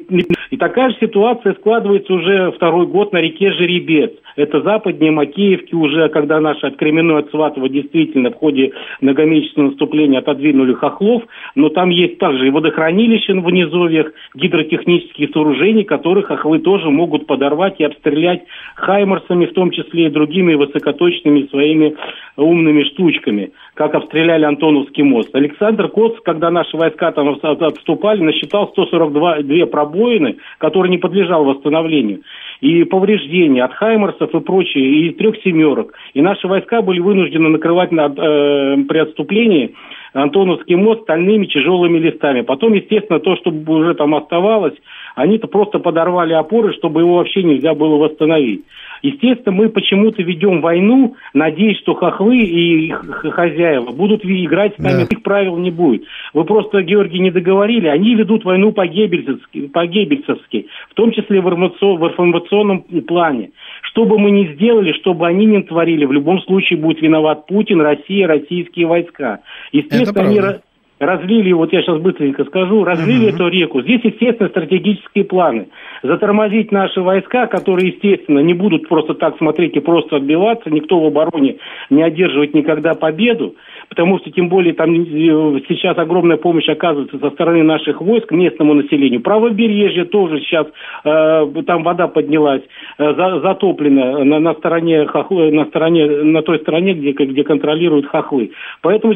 и такая же ситуация складывается уже второй год на реке Жеребец. Это западнее Макеевки уже, когда наши от Кременной, от Сватова действительно в ходе многомесячного наступления отодвинули хохлов, но там есть также и водохранилища в низовьях, гидротехнические сооружения, которых хохлы тоже могут подорвать и обстрелять хаймарсами, в том числе и другими высокоточными своими умными штучками, как обстреляли Антоновский мост. Александр Коц, когда наши войска там отступали, насчитал 142 две пробоины, которые не подлежал восстановлению, и повреждения от Хаймерсов и прочее, и трех семерок. И наши войска были вынуждены накрывать над, э, при отступлении Антоновский мост стальными тяжелыми листами. Потом, естественно, то, что уже там оставалось, они-то просто подорвали опоры, чтобы его вообще нельзя было восстановить. Естественно, мы почему-то ведем войну, надеясь, что хохлы и их хозяева будут играть с нами, да. их правил не будет. Вы просто, Георгий, не договорили, они ведут войну по-геббельцевски, по-геббельцевски в том числе в информационном плане. Что бы мы ни сделали, что бы они ни творили, в любом случае будет виноват Путин, Россия, российские войска. Естественно, они разлили, вот я сейчас быстренько скажу, разлили uh-huh. эту реку. Здесь, естественно, стратегические планы. Затормозить наши войска, которые, естественно, не будут просто так смотреть и просто отбиваться, никто в обороне не одерживает никогда победу, потому что, тем более, там э, сейчас огромная помощь оказывается со стороны наших войск местному населению. Правобережье тоже сейчас, э, там вода поднялась, э, за, затоплена на, на стороне хохлы, на стороне, на той стороне, где, где контролируют хохлы. Поэтому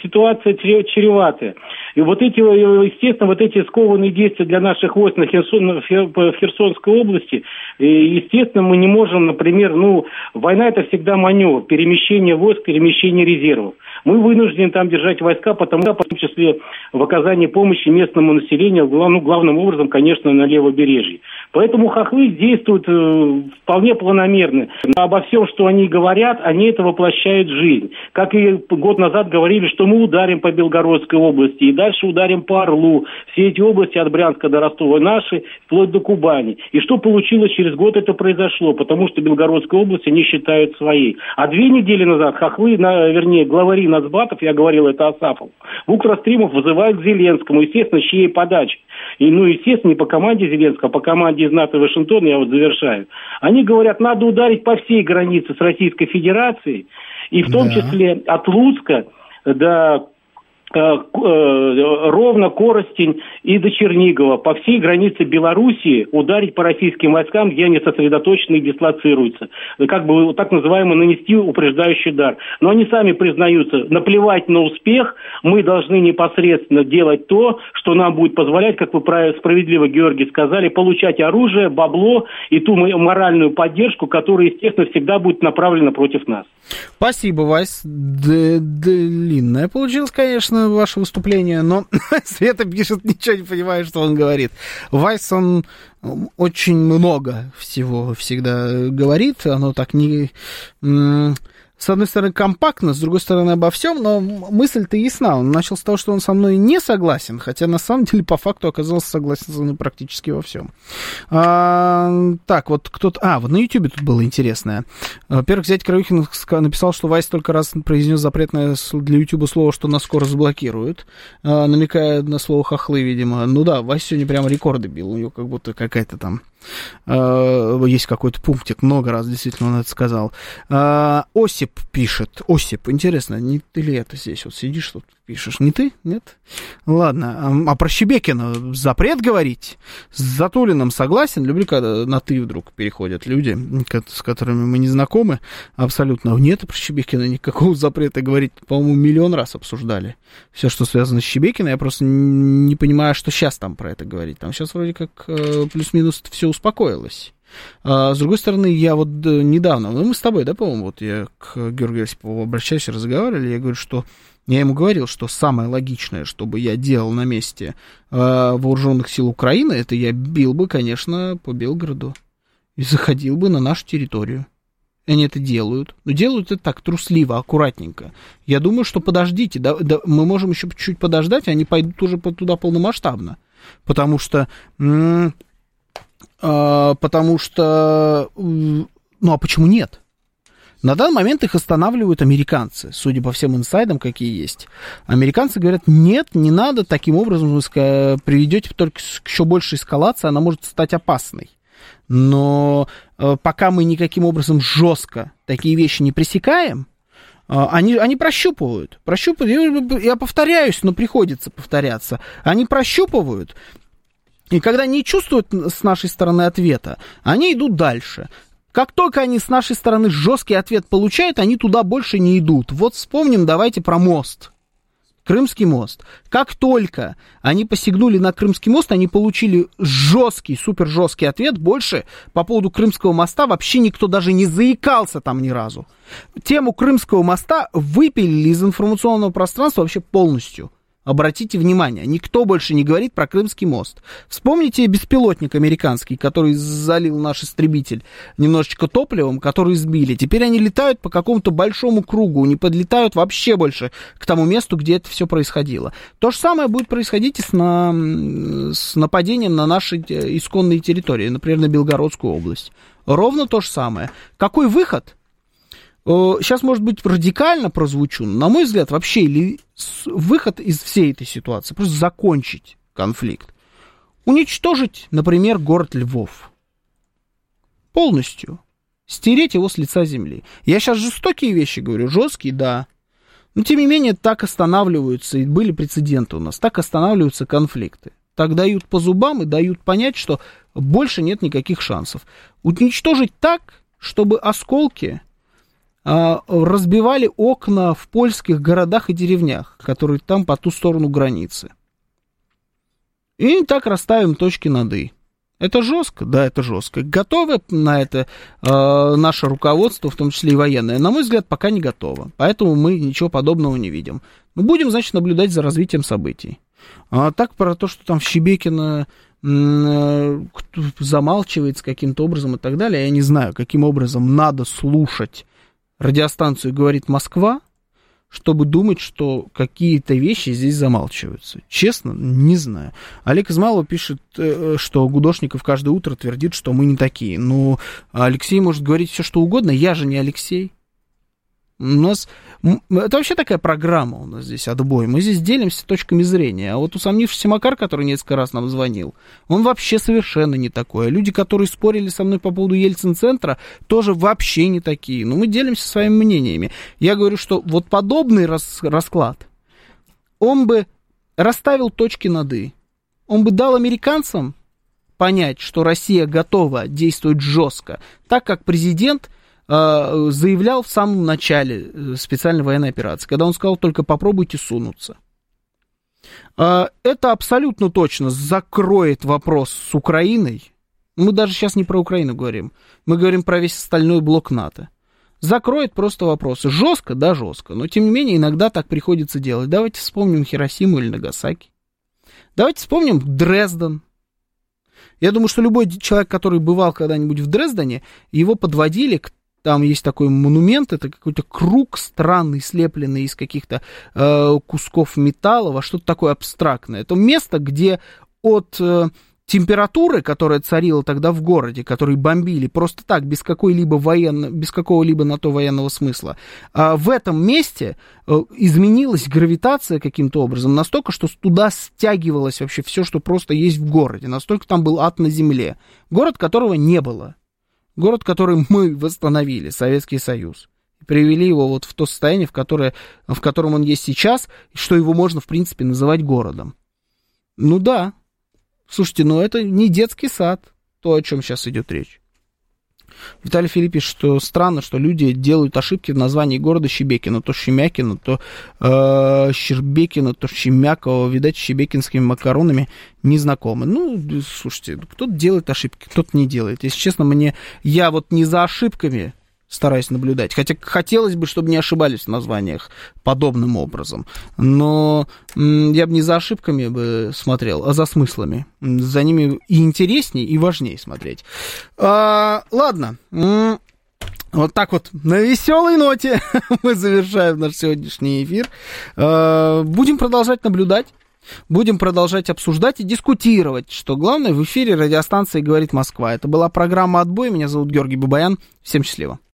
ситуация чреватая. И вот эти, естественно, вот эти скованные действия для наших войск на Херсон, в Херсонской области, естественно, мы не можем, например, ну, война это всегда маневр, перемещение войск, перемещение резервов. Мы вынуждены там держать войска, потому что, в том числе, в оказании помощи местному населению, ну, главным образом, конечно, на левобережье. Поэтому хохлы действуют э, вполне планомерно. Но обо всем, что они говорят, они это воплощают в жизнь. Как и год назад говорили, что мы ударим по Белгородской области, и дальше ударим по Орлу. Все эти области от Брянска до Ростова наши, вплоть до Кубани. И что получилось через год, это произошло, потому что Белгородская область они считают своей. А две недели назад хохлы, на, вернее, главари Нацбатов, я говорил это Асафов, Укростримов вызывают к Зеленскому, естественно, чьей подачи. И, ну, естественно, не по команде Зеленского, а по команде из НАТО Вашингтона, я вот завершаю. Они говорят, надо ударить по всей границе с Российской Федерацией, и в том да. числе от Луцка до ровно Коростень и до Чернигова, по всей границе Белоруссии ударить по российским войскам, где они сосредоточены и дислоцируются. Как бы так называемый нанести упреждающий удар. Но они сами признаются, наплевать на успех, мы должны непосредственно делать то, что нам будет позволять, как вы справедливо, Георгий, сказали, получать оружие, бабло и ту моральную поддержку, которая, естественно, всегда будет направлена против нас. Спасибо, Вась. Длинное получилось, конечно, ваше выступление, но Света пишет, ничего не понимаю, что он говорит. Вайс, он очень много всего всегда говорит, оно так не с одной стороны, компактно, с другой стороны, обо всем, но мысль-то ясна. Он начал с того, что он со мной не согласен, хотя на самом деле по факту оказался согласен со мной практически во всем. А, так, вот кто-то... А, вот на YouTube тут было интересное. Во-первых, зять Краюхин написал, что Вайс только раз произнес запретное для YouTube слово, что нас скоро заблокируют, а, намекая на слово хохлы, видимо. Ну да, Вайс сегодня прямо рекорды бил, у него как будто какая-то там есть какой-то пунктик, много раз действительно он это сказал. Э, Осип пишет. Осип, интересно, не ты ли это здесь вот сидишь тут пишешь? Не ты? Нет? Ладно. А про Щебекина запрет говорить? С Затулиным согласен. Люблю, когда на ты вдруг переходят люди, с которыми мы не знакомы. Абсолютно. Нет, про Щебекина никакого запрета говорить, по-моему, миллион раз обсуждали. Все, что связано с Щебекиной. Я просто не понимаю, что сейчас там про это говорить. Там сейчас вроде как э, плюс-минус все успокоилось. А, с другой стороны, я вот э, недавно, ну, мы с тобой, да, по-моему, вот я к Георгию Осипову обращаюсь, разговаривали, я говорю, что я ему говорил, что самое логичное, что бы я делал на месте э, вооруженных сил Украины, это я бил бы, конечно, по Белгороду и заходил бы на нашу территорию. Они это делают. Но делают это так, трусливо, аккуратненько. Я думаю, что подождите, да, да, мы можем еще чуть подождать, они пойдут уже туда полномасштабно. Потому что потому что, ну а почему нет? На данный момент их останавливают американцы, судя по всем инсайдам, какие есть. Американцы говорят, нет, не надо, таким образом вы приведете только к еще большей эскалации, она может стать опасной. Но э, пока мы никаким образом жестко такие вещи не пресекаем, э, они, они прощупывают. Прощупывают, я повторяюсь, но приходится повторяться. Они прощупывают, и когда не чувствуют с нашей стороны ответа, они идут дальше. Как только они с нашей стороны жесткий ответ получают, они туда больше не идут. Вот вспомним, давайте про мост. Крымский мост. Как только они посягнули на Крымский мост, они получили жесткий, супер жесткий ответ. Больше по поводу Крымского моста вообще никто даже не заикался там ни разу. Тему Крымского моста выпилили из информационного пространства вообще полностью. Обратите внимание, никто больше не говорит про Крымский мост. Вспомните беспилотник американский, который залил наш истребитель немножечко топливом, который сбили. Теперь они летают по какому-то большому кругу, не подлетают вообще больше к тому месту, где это все происходило. То же самое будет происходить и с, на... с нападением на наши э, исконные территории, например, на Белгородскую область. Ровно то же самое. Какой выход? Сейчас, может быть, радикально прозвучу, но, на мой взгляд, вообще или выход из всей этой ситуации, просто закончить конфликт. Уничтожить, например, город Львов. Полностью. Стереть его с лица земли. Я сейчас жестокие вещи говорю, жесткие, да. Но, тем не менее, так останавливаются, и были прецеденты у нас, так останавливаются конфликты. Так дают по зубам и дают понять, что больше нет никаких шансов. Уничтожить так, чтобы осколки разбивали окна в польских городах и деревнях, которые там по ту сторону границы. И так расставим точки над «и». Это жестко? Да, это жестко. Готовы на это э, наше руководство, в том числе и военное? На мой взгляд, пока не готово. Поэтому мы ничего подобного не видим. Мы будем, значит, наблюдать за развитием событий. А так про то, что там в Щебекино э, замалчивается каким-то образом и так далее, я не знаю, каким образом надо слушать радиостанцию «Говорит Москва», чтобы думать, что какие-то вещи здесь замалчиваются. Честно, не знаю. Олег Измайлов пишет, э, что Гудошников каждое утро твердит, что мы не такие. Но Алексей может говорить все, что угодно. Я же не Алексей. У нас... Это вообще такая программа у нас здесь, отбой. Мы здесь делимся точками зрения. А вот усомнившийся Макар, который несколько раз нам звонил, он вообще совершенно не такой. А люди, которые спорили со мной по поводу Ельцин-центра, тоже вообще не такие. Но мы делимся своими мнениями. Я говорю, что вот подобный рас... расклад, он бы расставил точки над «и». Он бы дал американцам понять, что Россия готова действовать жестко, так как президент заявлял в самом начале э, специальной военной операции, когда он сказал только попробуйте сунуться. Э, это абсолютно точно закроет вопрос с Украиной. Мы даже сейчас не про Украину говорим. Мы говорим про весь остальной блок НАТО. Закроет просто вопросы. Жестко, да, жестко. Но, тем не менее, иногда так приходится делать. Давайте вспомним Хиросиму или Нагасаки. Давайте вспомним Дрезден. Я думаю, что любой человек, который бывал когда-нибудь в Дрездене, его подводили к там есть такой монумент, это какой-то круг странный, слепленный из каких-то э, кусков металла, во что-то такое абстрактное. Это место, где от э, температуры, которая царила тогда в городе, которые бомбили просто так, без какой-либо военно, без какого-либо на то военного смысла, э, в этом месте э, изменилась гравитация каким-то образом настолько, что туда стягивалось вообще все, что просто есть в городе. Настолько там был ад на земле. Город, которого не было. Город, который мы восстановили, Советский Союз. Привели его вот в то состояние, в, которое, в котором он есть сейчас, что его можно, в принципе, называть городом. Ну да. Слушайте, ну это не детский сад, то, о чем сейчас идет речь. Виталий Филипп пишет, что странно, что люди делают ошибки в названии города Щебекино. То Щемякино, то э, Щербекино, то Щемяково. Видать, щебекинскими макаронами не знакомы. Ну, слушайте, кто-то делает ошибки, кто-то не делает. Если честно, мне... Я вот не за ошибками стараюсь наблюдать. Хотя хотелось бы, чтобы не ошибались в названиях подобным образом. Но я бы не за ошибками бы смотрел, а за смыслами. За ними и интереснее, и важнее смотреть. А, ладно. Вот так вот, на веселой ноте мы завершаем наш сегодняшний эфир. А, будем продолжать наблюдать. Будем продолжать обсуждать и дискутировать, что главное в эфире радиостанции «Говорит Москва». Это была программа «Отбой». Меня зовут Георгий Бабаян. Всем счастливо.